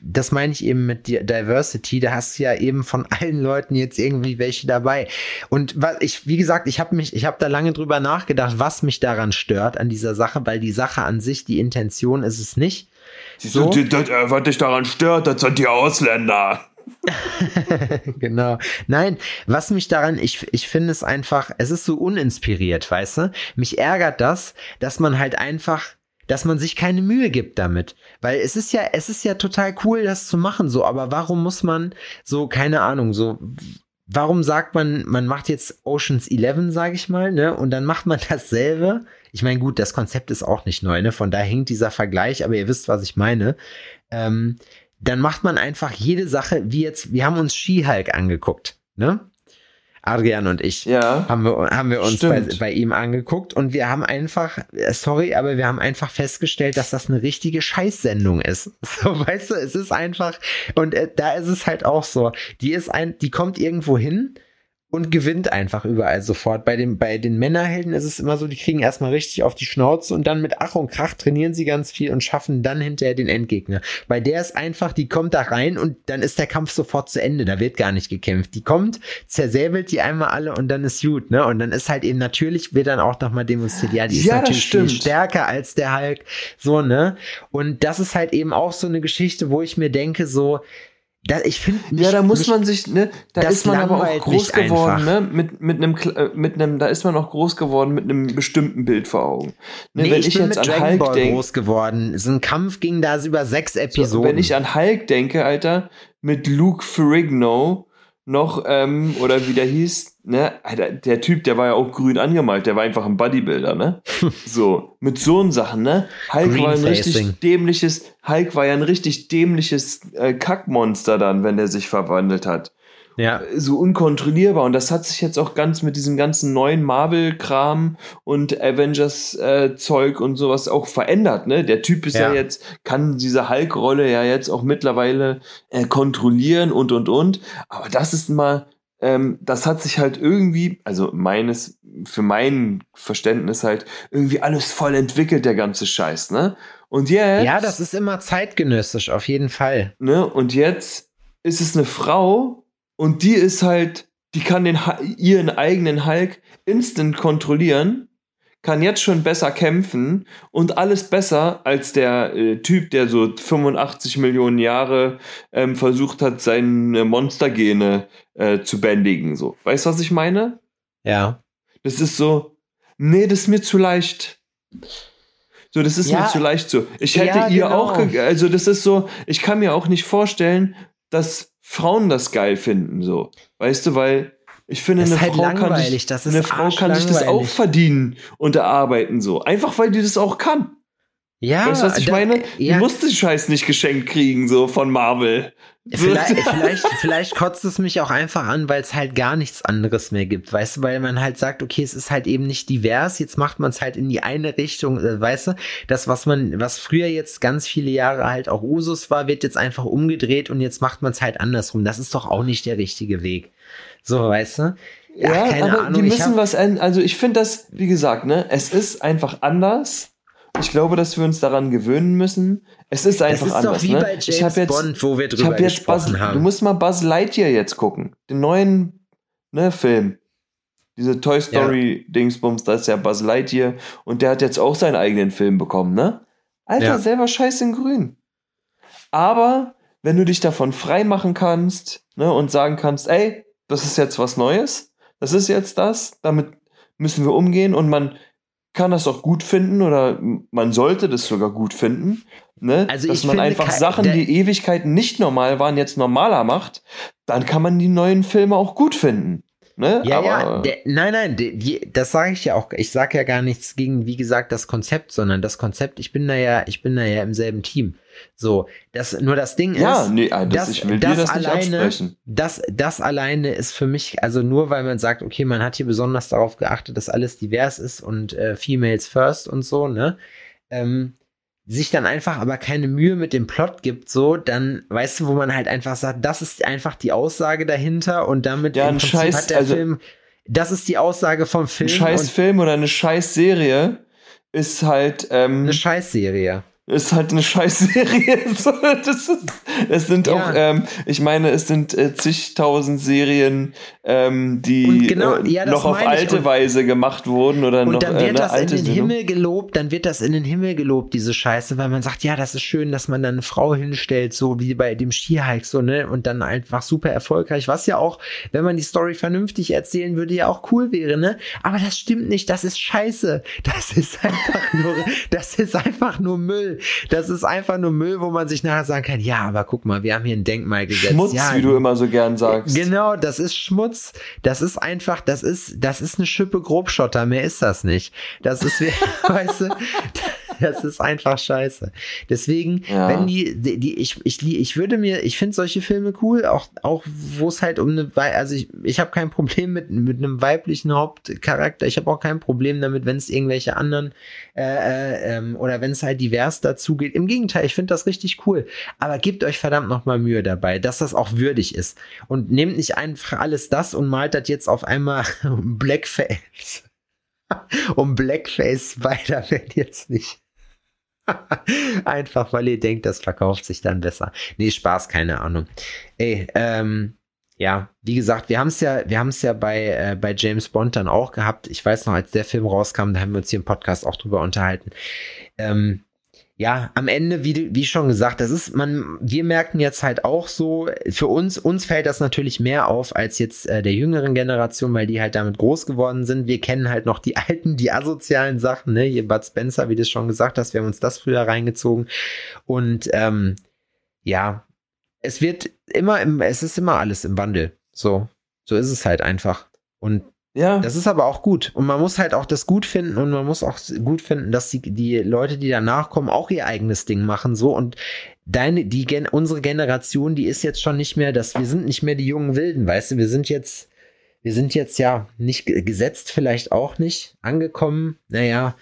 Speaker 3: das meine ich eben mit Diversity, da hast du ja eben von allen Leuten jetzt irgendwie welche dabei. Und was ich, wie gesagt, ich habe mich, ich habe da lange drüber nachgedacht, was mich daran stört an dieser Sache, weil die Sache an sich, die Intention ist es nicht.
Speaker 1: So, so. Die, das, äh, was dich daran stört, das sind die Ausländer.
Speaker 3: genau. Nein, was mich daran, ich, ich finde es einfach, es ist so uninspiriert, weißt du? Mich ärgert das, dass man halt einfach, dass man sich keine Mühe gibt damit. Weil es ist ja, es ist ja total cool, das zu machen, so, aber warum muss man so, keine Ahnung, so, warum sagt man, man macht jetzt Oceans 11, sage ich mal, ne? Und dann macht man dasselbe. Ich meine, gut, das Konzept ist auch nicht neu, ne? Von da hängt dieser Vergleich, aber ihr wisst, was ich meine. Ähm, dann macht man einfach jede Sache, wie jetzt, wir haben uns Skihulk angeguckt, ne? Adrian und ich
Speaker 1: ja,
Speaker 3: haben wir, haben wir uns bei, bei, ihm angeguckt und wir haben einfach, äh, sorry, aber wir haben einfach festgestellt, dass das eine richtige Scheißsendung ist. So, weißt du, es ist einfach, und äh, da ist es halt auch so, die ist ein, die kommt irgendwo hin, und gewinnt einfach überall sofort. Bei, dem, bei den Männerhelden ist es immer so, die kriegen erstmal richtig auf die Schnauze und dann mit Ach und Krach trainieren sie ganz viel und schaffen dann hinterher den Endgegner. Bei der ist einfach, die kommt da rein und dann ist der Kampf sofort zu Ende. Da wird gar nicht gekämpft. Die kommt, zersäbelt die einmal alle und dann ist gut, ne? Und dann ist halt eben natürlich, wird dann auch nochmal demonstriert, ja, die ist
Speaker 1: ja,
Speaker 3: natürlich viel stärker als der Hulk. So, ne? Und das ist halt eben auch so eine Geschichte, wo ich mir denke, so, da, ich finde
Speaker 1: ja da muss man sich ne da ist man aber auch groß geworden ne mit mit einem äh, mit einem da ist man auch groß geworden mit einem bestimmten Bild vor Augen.
Speaker 3: Ne, nee, wenn ich, ich jetzt an Dragon Hulk Ball denk, groß geworden. So ein Kampf ging da über sechs Episoden so,
Speaker 1: wenn ich an Hulk denke Alter mit Luke Ferrigno noch, ähm, oder wie der hieß, ne, der Typ, der war ja auch grün angemalt, der war einfach ein Bodybuilder, ne? so, mit so Sachen, ne? Hulk war ein richtig dämliches, Hulk war ja ein richtig dämliches äh, Kackmonster dann, wenn der sich verwandelt hat ja. so unkontrollierbar. Und das hat sich jetzt auch ganz mit diesem ganzen neuen Marvel-Kram und Avengers-Zeug äh, und sowas auch verändert. Ne? Der Typ ist ja, ja jetzt, kann diese Hulk-Rolle ja jetzt auch mittlerweile äh, kontrollieren und und und. Aber das ist mal, ähm, das hat sich halt irgendwie, also meines, für mein Verständnis halt, irgendwie alles voll entwickelt, der ganze Scheiß, ne? Und jetzt.
Speaker 3: Ja, das ist immer zeitgenössisch, auf jeden Fall.
Speaker 1: Ne? Und jetzt ist es eine Frau, und die ist halt, die kann den, ihren eigenen Hulk instant kontrollieren, kann jetzt schon besser kämpfen und alles besser als der äh, Typ, der so 85 Millionen Jahre ähm, versucht hat, seine Monstergene äh, zu bändigen. So. Weißt du, was ich meine?
Speaker 3: Ja.
Speaker 1: Das ist so, nee, das ist mir zu leicht. So, das ist ja, mir zu leicht so. Ich hätte ja, ihr genau. auch, also das ist so, ich kann mir auch nicht vorstellen, dass Frauen das geil finden, so. Weißt du, weil ich finde, eine, halt Frau, kann sich, eine Frau kann sich das auch verdienen und erarbeiten, so. Einfach weil die das auch kann. Ja, weißt du, was ich da, meine? Ja. Du musst den Scheiß nicht geschenkt kriegen, so von Marvel.
Speaker 3: Vielleicht, vielleicht, vielleicht kotzt es mich auch einfach an, weil es halt gar nichts anderes mehr gibt, weißt du, weil man halt sagt, okay, es ist halt eben nicht divers, jetzt macht man es halt in die eine Richtung, äh, weißt du, das, was man, was früher jetzt ganz viele Jahre halt auch Usus war, wird jetzt einfach umgedreht und jetzt macht man es halt andersrum. Das ist doch auch nicht der richtige Weg. So, weißt du?
Speaker 1: Ja, ja keine aber Ahnung. Die müssen was, also ich finde das, wie gesagt, ne, es ist einfach anders ich glaube, dass wir uns daran gewöhnen müssen. Es ist einfach anders. Das ist doch wie ne? bei
Speaker 3: James ich jetzt, Bond, wo wir drüber
Speaker 1: gesprochen
Speaker 3: Buzz, haben.
Speaker 1: Du musst mal Buzz Lightyear jetzt gucken. Den neuen ne, Film. Diese Toy Story ja. Dingsbums, da ist ja Buzz Lightyear und der hat jetzt auch seinen eigenen Film bekommen, ne? Alter, ja. selber scheiß in grün. Aber wenn du dich davon frei machen kannst, ne, und sagen kannst, ey, das ist jetzt was Neues, das ist jetzt das, damit müssen wir umgehen und man kann das auch gut finden oder man sollte das sogar gut finden. Ne? Also Dass man einfach Sachen, die Ewigkeiten nicht normal waren, jetzt normaler macht, dann kann man die neuen Filme auch gut finden. Ne?
Speaker 3: Ja, Aber, ja, der, nein, nein, die, die, das sage ich ja auch. Ich sage ja gar nichts gegen, wie gesagt, das Konzept, sondern das Konzept, ich bin da ja, ich bin da ja im selben Team. So, das, nur das Ding
Speaker 1: ja,
Speaker 3: ist,
Speaker 1: nee, das, das, ich will das, das
Speaker 3: alleine, das, das alleine ist für mich, also nur weil man sagt, okay, man hat hier besonders darauf geachtet, dass alles divers ist und äh, Females first und so, ne? Ähm, sich dann einfach aber keine Mühe mit dem Plot gibt, so, dann weißt du, wo man halt einfach sagt, das ist einfach die Aussage dahinter und damit
Speaker 1: ja, ein Scheiß, hat der also, Film,
Speaker 3: das ist die Aussage vom Film.
Speaker 1: Ein Scheißfilm oder eine Scheißserie ist halt
Speaker 3: ähm, eine Scheißserie.
Speaker 1: Ist halt eine Scheißserie. das ist, es sind
Speaker 3: Ja.
Speaker 1: auch, ähm, ich meine, es sind äh, zigtausend Serien, ähm, die
Speaker 3: genau,
Speaker 1: äh,
Speaker 3: ja,
Speaker 1: noch auf alte
Speaker 3: Und-
Speaker 1: Weise gemacht wurden oder
Speaker 3: Und
Speaker 1: noch
Speaker 3: dann
Speaker 1: äh,
Speaker 3: wird
Speaker 1: eine
Speaker 3: das in den
Speaker 1: sind.
Speaker 3: Himmel gelobt, dann wird das in den Himmel gelobt, diese Scheiße, weil man sagt, ja, das ist schön, dass man dann eine Frau hinstellt, so wie bei dem Skihike, so, ne, und dann einfach super erfolgreich, was ja auch, wenn man die Story vernünftig erzählen würde, ja auch cool wäre, ne, aber das stimmt nicht, das ist scheiße, das ist einfach nur, das ist einfach nur Müll, das ist einfach nur Müll, wo man sich nachher sagen kann, ja, aber guck mal, wir haben hier ein Denkmal gesetzt,
Speaker 1: Schmutz,
Speaker 3: ja,
Speaker 1: wie du immer so gern sagst.
Speaker 3: Genau, das ist Schmutz. Das ist einfach, das ist, das ist eine Schippe Grobschotter. Mehr ist das nicht. Das ist, weißt du, das ist einfach scheiße. Deswegen,
Speaker 1: Ja.
Speaker 3: wenn die, die, die ich, ich, ich würde mir, ich finde solche Filme cool, auch, auch wo es halt um eine, also ich, ich habe kein Problem mit, mit einem weiblichen Hauptcharakter. Ich habe auch kein Problem damit, wenn es irgendwelche anderen äh, äh, ähm, oder wenn es halt divers dazu geht. Im Gegenteil, ich finde das richtig cool. Aber gebt euch verdammt nochmal Mühe dabei, dass das auch würdig ist. Und nehmt nicht einfach alles das und malt das jetzt auf einmal Blackface. um Blackface Spider-Man jetzt nicht. Einfach, weil ihr denkt, das verkauft sich dann besser. Nee, Spaß, keine Ahnung. Ey, ähm, ja, wie gesagt, wir haben es ja, wir haben es ja bei, äh, bei James Bond dann auch gehabt. Ich weiß noch, als der Film rauskam, da haben wir uns hier im Podcast auch drüber unterhalten. Ähm, ja, am Ende, wie, wie schon gesagt, das ist, man, wir merken jetzt halt auch so, für uns, uns fällt das natürlich mehr auf als jetzt äh, der jüngeren Generation, weil die halt damit groß geworden sind. Wir kennen halt noch die alten, die asozialen Sachen, ne? Hier Bud Spencer, wie du es schon gesagt hast, wir haben uns das früher reingezogen. Und ähm, ja, es wird immer im, es ist immer alles im Wandel. So, so ist es halt einfach. Und
Speaker 1: Ja,
Speaker 3: das ist aber auch gut. Und man muss halt auch das gut finden und man muss auch gut finden, dass die, die Leute, die danach kommen, auch ihr eigenes Ding machen. So und deine, die Gen unsere Generation, die ist jetzt schon nicht mehr, das, wir sind nicht mehr die jungen Wilden, weißt du, wir sind jetzt, wir sind jetzt ja nicht ge- gesetzt, vielleicht auch nicht angekommen. Naja,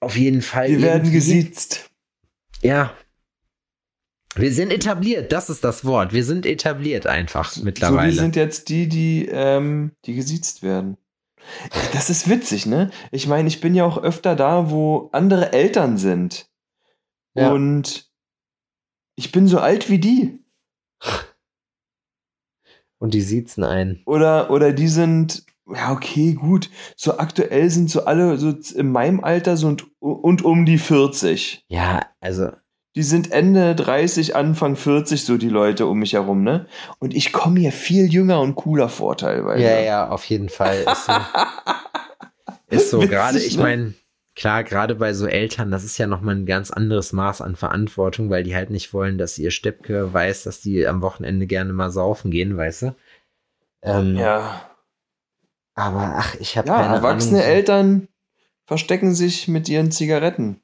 Speaker 3: auf jeden Fall.
Speaker 1: wir werden gesiezt.
Speaker 3: Ja. Wir sind etabliert, das ist das Wort. Wir sind etabliert einfach mittlerweile.
Speaker 1: So, wir sind jetzt die, die, ähm, die gesiezt werden. Das ist witzig, ne? Ich meine, ich bin ja auch öfter da, wo andere Eltern sind.
Speaker 3: Ja.
Speaker 1: Und ich bin so alt wie die.
Speaker 3: und die siezen ein.
Speaker 1: Oder, oder die sind, ja, okay, gut. So aktuell sind so alle so in meinem Alter so und, und um die 40.
Speaker 3: Ja, also
Speaker 1: Die sind Ende 30, Anfang 40, so die Leute um mich herum, ne? Und ich komme mir viel jünger und cooler vor, teilweise.
Speaker 3: Ja, ja, auf jeden Fall. Ist so, ist so
Speaker 1: Witzig,
Speaker 3: gerade, ich
Speaker 1: ne?
Speaker 3: meine, klar, gerade bei so Eltern, das ist ja nochmal ein ganz anderes Maß an Verantwortung, weil die halt nicht wollen, dass ihr Steppke weiß, dass die am Wochenende gerne mal saufen gehen, weißt du? Ähm,
Speaker 1: Ja,
Speaker 3: Aber ach, ich habe
Speaker 1: ja
Speaker 3: keine
Speaker 1: erwachsene
Speaker 3: Ahnung.
Speaker 1: Eltern verstecken sich mit ihren Zigaretten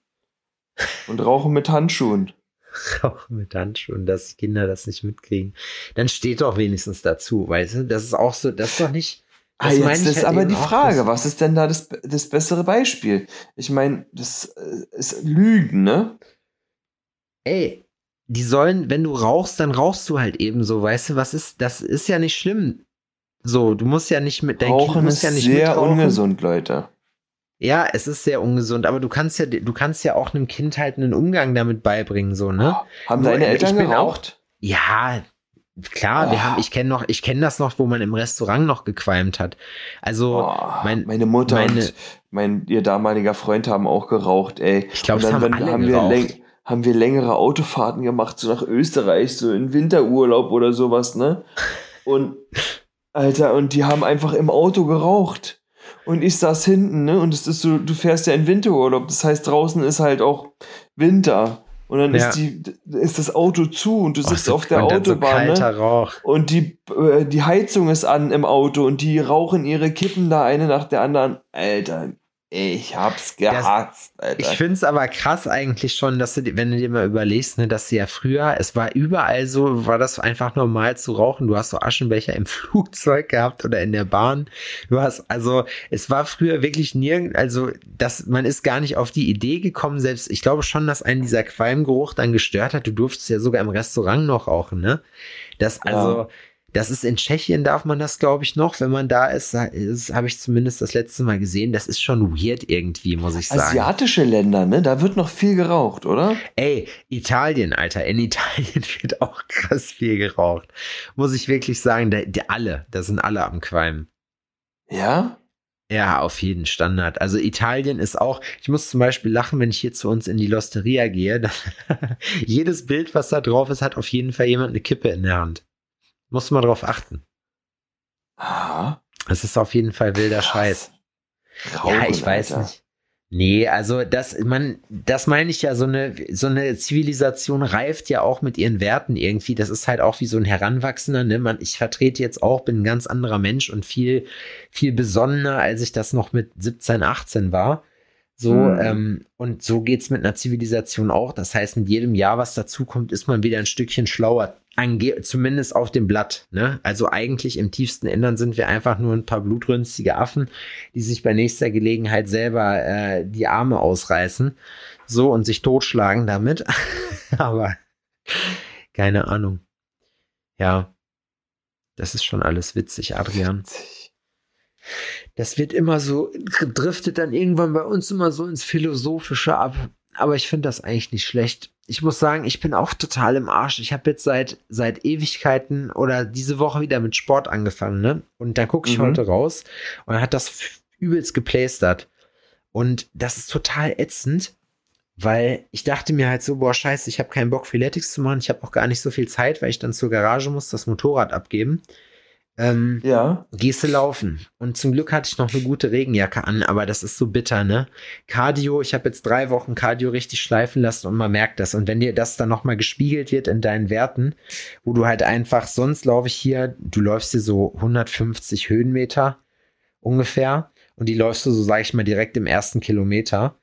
Speaker 1: und rauchen mit Handschuhen.
Speaker 3: Auch mit Handschuhen, dass die Kinder das nicht mitkriegen. Dann steht doch wenigstens dazu, weißt du? Das ist auch so, das ist doch nicht.
Speaker 1: Ah,
Speaker 3: das meine
Speaker 1: jetzt ist
Speaker 3: halt
Speaker 1: aber die Frage, was ist denn da das, das bessere Beispiel? Ich meine, das äh, ist Lügen, ne?
Speaker 3: ey, die sollen, wenn du rauchst, dann rauchst du halt eben so, weißt du, was ist, das ist ja nicht schlimm. So, du musst ja nicht mit, dein Kind
Speaker 1: Rauchen ist
Speaker 3: ja nicht
Speaker 1: sehr
Speaker 3: mitrauchen.
Speaker 1: ungesund, Leute.
Speaker 3: Ja, es ist sehr ungesund, aber du kannst ja, du kannst ja auch einem Kind halt einen Umgang damit beibringen, so, ne?
Speaker 1: Haben
Speaker 3: Nur,
Speaker 1: deine Eltern geraucht?
Speaker 3: Ja, klar, wir
Speaker 1: Oh.
Speaker 3: haben, ich kenne noch, ich kenne das noch, wo man im Restaurant noch gequalmt hat. Also,
Speaker 1: Oh,
Speaker 3: mein-
Speaker 1: meine Mutter
Speaker 3: meine-
Speaker 1: und mein ihr damaliger Freund haben auch geraucht, ey.
Speaker 3: ich glaube, haben
Speaker 1: wenn-
Speaker 3: alle
Speaker 1: haben wir,
Speaker 3: geraucht.
Speaker 1: läng- haben wir längere Autofahrten gemacht, so nach Österreich, so in Winterurlaub oder sowas, ne? Und, Alter, und die haben einfach im Auto geraucht. Und ich saß hinten, ne? Und es ist so, du fährst ja in Winterurlaub, das heißt, draußen ist halt auch Winter. Und dann
Speaker 3: Ja.
Speaker 1: ist die, ist das Auto zu und du
Speaker 3: Oh,
Speaker 1: sitzt
Speaker 3: so-
Speaker 1: auf der Autobahn,
Speaker 3: so
Speaker 1: ne?
Speaker 3: Rauch.
Speaker 1: Und die, äh, die Heizung ist an im Auto und die rauchen ihre Kippen da eine nach der anderen. Alter, ich hab's gehasst, Alter.
Speaker 3: Ich finde es aber krass eigentlich schon, dass du, dir- wenn du dir mal überlegst, ne, dass sie ja früher, es war überall so, war das einfach normal zu rauchen. Du hast so Aschenbecher im Flugzeug gehabt oder in der Bahn. Du hast, also, es war früher wirklich nirgend, also, dass man ist gar nicht auf die Idee gekommen, selbst, ich glaube schon, dass einen dieser Qualmgeruch dann gestört hat. Du durftest ja sogar im Restaurant noch rauchen, ne? Das, also, Das ist in Tschechien, darf man das, glaube ich, noch, wenn man da ist. Das habe ich zumindest das letzte Mal gesehen. Das ist schon weird irgendwie, muss ich sagen.
Speaker 1: Asiatische Länder, ne? Da wird noch viel geraucht, oder?
Speaker 3: Ey, Italien, Alter. In Italien wird auch krass viel geraucht. Muss ich wirklich sagen, der, der alle, da sind alle am Qualm.
Speaker 1: Ja?
Speaker 3: Ja, auf jeden Standard. Also Italien ist auch, ich muss zum Beispiel lachen, wenn ich hier zu uns in die Losteria gehe. jedes Bild, was da drauf ist, hat auf jeden Fall jemand eine Kippe in der Hand. Muss man drauf achten.
Speaker 1: Aha.
Speaker 3: Es ist auf jeden Fall wilder
Speaker 1: Krass.
Speaker 3: Scheiß.
Speaker 1: Rauchen,
Speaker 3: ja, ich weiß
Speaker 1: Alter.
Speaker 3: nicht. Nee, also das, man, das meine ich ja, so eine, so eine Zivilisation reift ja auch mit ihren Werten irgendwie. Das ist halt auch wie so ein Heranwachsender, ne? Man, ich vertrete jetzt auch, bin ein ganz anderer Mensch und viel, viel besonnener, als ich das noch mit 17, 18 war. So,
Speaker 1: Mhm.
Speaker 3: ähm, und so geht's mit einer Zivilisation auch. Das heißt, mit jedem Jahr, was dazukommt, ist man wieder ein Stückchen schlauer. Ange zumindest auf dem Blatt. Ne? Also eigentlich im tiefsten Innern sind wir einfach nur ein paar blutrünstige Affen, die sich bei nächster Gelegenheit selber äh, die Arme ausreißen. So und sich totschlagen damit. Aber keine Ahnung. Ja. Das ist schon alles witzig, Adrian. Das wird immer so, driftet dann irgendwann bei uns immer so ins Philosophische ab. Aber ich finde das eigentlich nicht schlecht. Ich muss sagen, ich bin auch total im Arsch. Ich habe jetzt seit, seit Ewigkeiten oder diese Woche wieder mit Sport angefangen, ne? Und dann gucke ich
Speaker 1: Mhm.
Speaker 3: heute raus und dann hat das übelst geplaystert. Und das ist total ätzend, weil ich dachte mir halt so, boah, scheiße, ich habe keinen Bock, Freeletics zu machen. Ich habe auch gar nicht so viel Zeit, weil ich dann zur Garage muss, das Motorrad abgeben. Ähm,
Speaker 1: Ja.
Speaker 3: gehst du laufen. Und zum Glück hatte ich noch eine gute Regenjacke an, aber das ist so bitter, ne? Cardio, ich habe jetzt drei Wochen Cardio richtig schleifen lassen und man merkt das. Und wenn dir das dann nochmal gespiegelt wird in deinen Werten, wo du halt einfach, sonst laufe ich hier, du läufst hier so 150 Höhenmeter ungefähr und die läufst du so, sag ich mal, direkt im ersten Kilometer.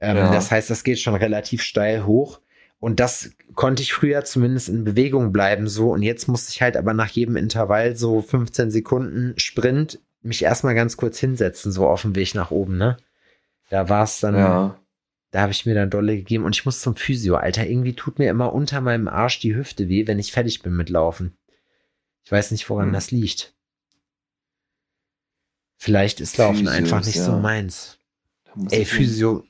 Speaker 3: Ähm,
Speaker 1: Ja.
Speaker 3: Das heißt, das geht schon relativ steil hoch. Und das konnte ich früher zumindest in Bewegung bleiben so. Und jetzt musste ich halt aber nach jedem Intervall so 15 Sekunden Sprint mich erstmal ganz kurz hinsetzen, so auf dem Weg nach oben, ne? Da war es dann,
Speaker 1: Ja.
Speaker 3: da habe ich mir dann dolle gegeben und ich muss zum Physio, Alter. Irgendwie tut mir immer unter meinem Arsch die Hüfte weh, wenn ich fertig bin mit Laufen. Ich weiß nicht, woran
Speaker 1: Hm.
Speaker 3: das liegt. Vielleicht ist Laufen
Speaker 1: Physios,
Speaker 3: einfach nicht so
Speaker 1: ja.
Speaker 3: meins.
Speaker 1: Da muss
Speaker 3: Ey, Physio.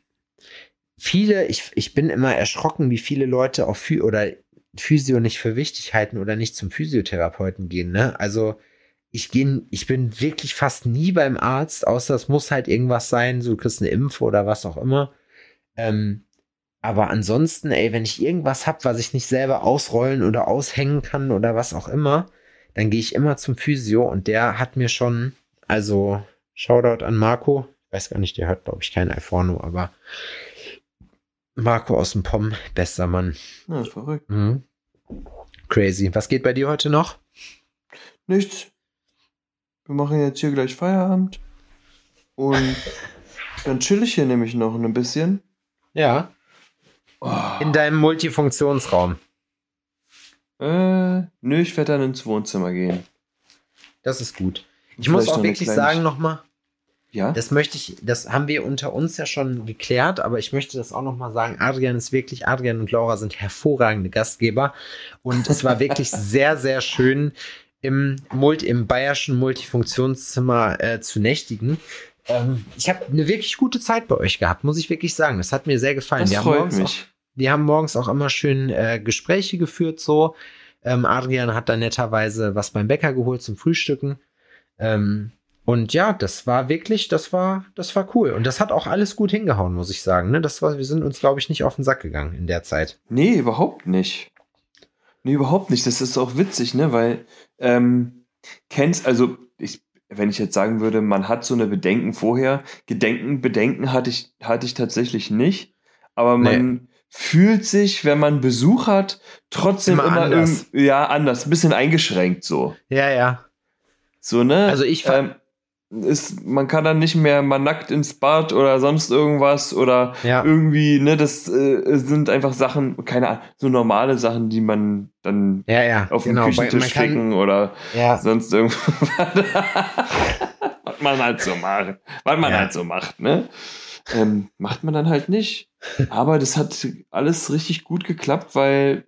Speaker 3: Viele, ich, ich bin immer erschrocken, wie viele Leute auf Phy oder Physio nicht für wichtig halten oder nicht zum Physiotherapeuten gehen, ne? Also, ich gehe, ich bin wirklich fast nie beim Arzt, außer es muss halt irgendwas sein, so du kriegst eine Impfe oder was auch immer. Ähm, aber ansonsten, ey, wenn ich irgendwas hab, was ich nicht selber ausrollen oder aushängen kann oder was auch immer, dann gehe ich immer zum Physio und der hat mir schon, also Shoutout an Marco, ich weiß gar nicht, der hört, glaube ich, kein iPhone, aber Marco aus dem POM, bester Mann.
Speaker 1: Ja, verrückt.
Speaker 3: Mhm. Crazy. Was geht bei dir heute noch?
Speaker 1: Nichts. Wir machen jetzt hier gleich Feierabend. Und dann chill ich hier nämlich noch ein bisschen.
Speaker 3: Ja.
Speaker 1: Oh.
Speaker 3: In deinem Multifunktionsraum.
Speaker 1: Äh, nö, ich werde dann ins Wohnzimmer gehen.
Speaker 3: Das ist gut. Ich
Speaker 1: Vielleicht
Speaker 3: muss auch wirklich sagen nochmal,
Speaker 1: Ja?
Speaker 3: das möchte ich, das haben wir unter uns ja schon geklärt, aber ich möchte das auch nochmal sagen. Adrian ist wirklich, Adrian und Laura sind hervorragende Gastgeber und es war wirklich sehr, sehr schön im, Multi, im bayerischen Multifunktionszimmer äh, zu nächtigen. Ähm, ich habe eine wirklich gute Zeit bei euch gehabt, muss ich wirklich sagen. Das hat mir sehr gefallen.
Speaker 1: das
Speaker 3: wir haben
Speaker 1: freut
Speaker 3: morgens
Speaker 1: mich.
Speaker 3: Auch, wir haben morgens auch immer schön äh, Gespräche geführt, so. Ähm, Adrian hat dann netterweise was beim Bäcker geholt zum Frühstücken. Ähm, und ja, das war wirklich, das war, das war cool. Und das hat auch alles gut hingehauen, muss ich sagen. Ne? Das war, wir sind uns, glaube ich, nicht auf den Sack gegangen in der Zeit.
Speaker 1: Nee, überhaupt nicht. Nee, überhaupt nicht. Das ist auch witzig, ne? Weil, ähm, kennst, also, ich, wenn ich jetzt sagen würde, man hat so eine Bedenken vorher, Gedenken, Bedenken hatte ich, hatte ich tatsächlich nicht. Aber man fühlt sich, wenn man Besuch hat, trotzdem
Speaker 3: Immer
Speaker 1: immer,
Speaker 3: anders.
Speaker 1: ja, anders, ein bisschen eingeschränkt so.
Speaker 3: Ja, ja.
Speaker 1: So, ne?
Speaker 3: Also ich fa-
Speaker 1: ähm, ist, man kann dann nicht mehr mal nackt ins Bad oder sonst irgendwas oder
Speaker 3: Ja.
Speaker 1: irgendwie, ne, das äh, sind einfach Sachen, keine Ahnung, so normale Sachen, die man dann
Speaker 3: Ja, ja.
Speaker 1: auf
Speaker 3: genau. weil
Speaker 1: Küchentisch ficken oder sonst irgendwas. was man halt so macht. Was man halt so macht, ne? Ähm, macht man dann halt nicht. Aber das hat alles richtig gut geklappt, weil,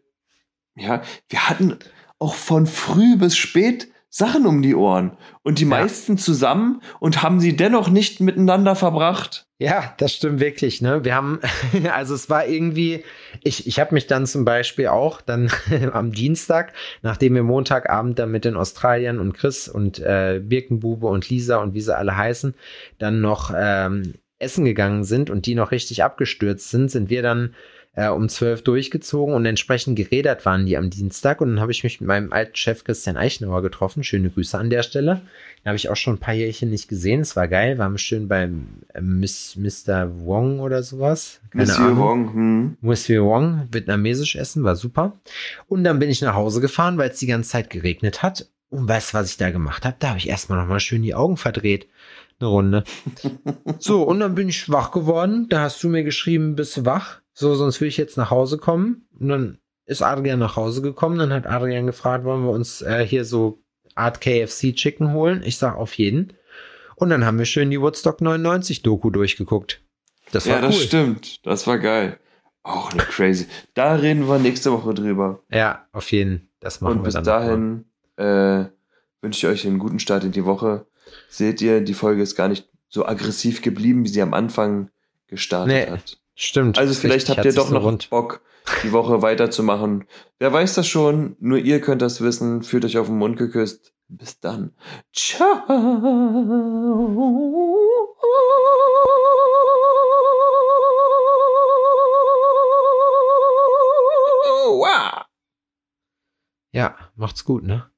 Speaker 1: ja, wir hatten auch von früh bis spät Sachen um die Ohren und die
Speaker 3: Ja.
Speaker 1: meisten zusammen und haben sie dennoch nicht miteinander verbracht.
Speaker 3: Ja, das stimmt wirklich. Ne? Wir haben, also es war irgendwie, ich, ich habe mich dann zum Beispiel auch dann am Dienstag, nachdem wir Montagabend dann mit den Australiern und Chris und äh, Birkenbube und Lisa und wie sie alle heißen, dann noch ähm, essen gegangen sind und die noch richtig abgestürzt sind, sind wir dann äh, um zwölf durchgezogen und entsprechend gerädert waren die am Dienstag. Und dann habe ich mich mit meinem alten Chef Christian Eichenauer getroffen. Schöne Grüße an der Stelle. Den habe ich auch schon ein paar Jährchen nicht gesehen. Es war geil. Waren wir schön beim äh, Miss, Mr. Wong oder sowas. Keine
Speaker 1: Monsieur
Speaker 3: Ahnung.
Speaker 1: Wong, hm.
Speaker 3: Monsieur Wong, vietnamesisch essen, war super. Und dann bin ich nach Hause gefahren, weil es die ganze Zeit geregnet hat. Und weißt du, was ich da gemacht habe? Da habe ich erstmal nochmal schön die Augen verdreht. Eine Runde. so, und dann bin ich wach geworden. Da hast du mir geschrieben, bist du wach? So, sonst will ich jetzt nach Hause kommen. Und dann ist Adrian nach Hause gekommen. Dann hat Adrian gefragt, wollen wir uns äh, hier so Art KFC Chicken holen? Ich sag auf jeden. Und dann haben wir schön die Woodstock 99 Doku durchgeguckt. Das war
Speaker 1: Ja, das
Speaker 3: cool.
Speaker 1: stimmt. Das war geil. Auch eine crazy. Da reden wir nächste Woche drüber.
Speaker 3: Ja, auf jeden. Das machen
Speaker 1: Und
Speaker 3: wir
Speaker 1: bis
Speaker 3: dann
Speaker 1: dahin äh, wünsche ich euch einen guten Start in die Woche. Seht ihr, die Folge ist gar nicht so aggressiv geblieben, wie sie am Anfang gestartet
Speaker 3: Nee,
Speaker 1: hat.
Speaker 3: Stimmt.
Speaker 1: Also vielleicht habt ihr doch
Speaker 3: so
Speaker 1: noch
Speaker 3: rund.
Speaker 1: Bock, die Woche weiterzumachen. Wer weiß das schon, nur ihr könnt das wissen. Fühlt euch auf den Mund geküsst. Bis dann. Ciao.
Speaker 3: Ja, macht's gut, ne?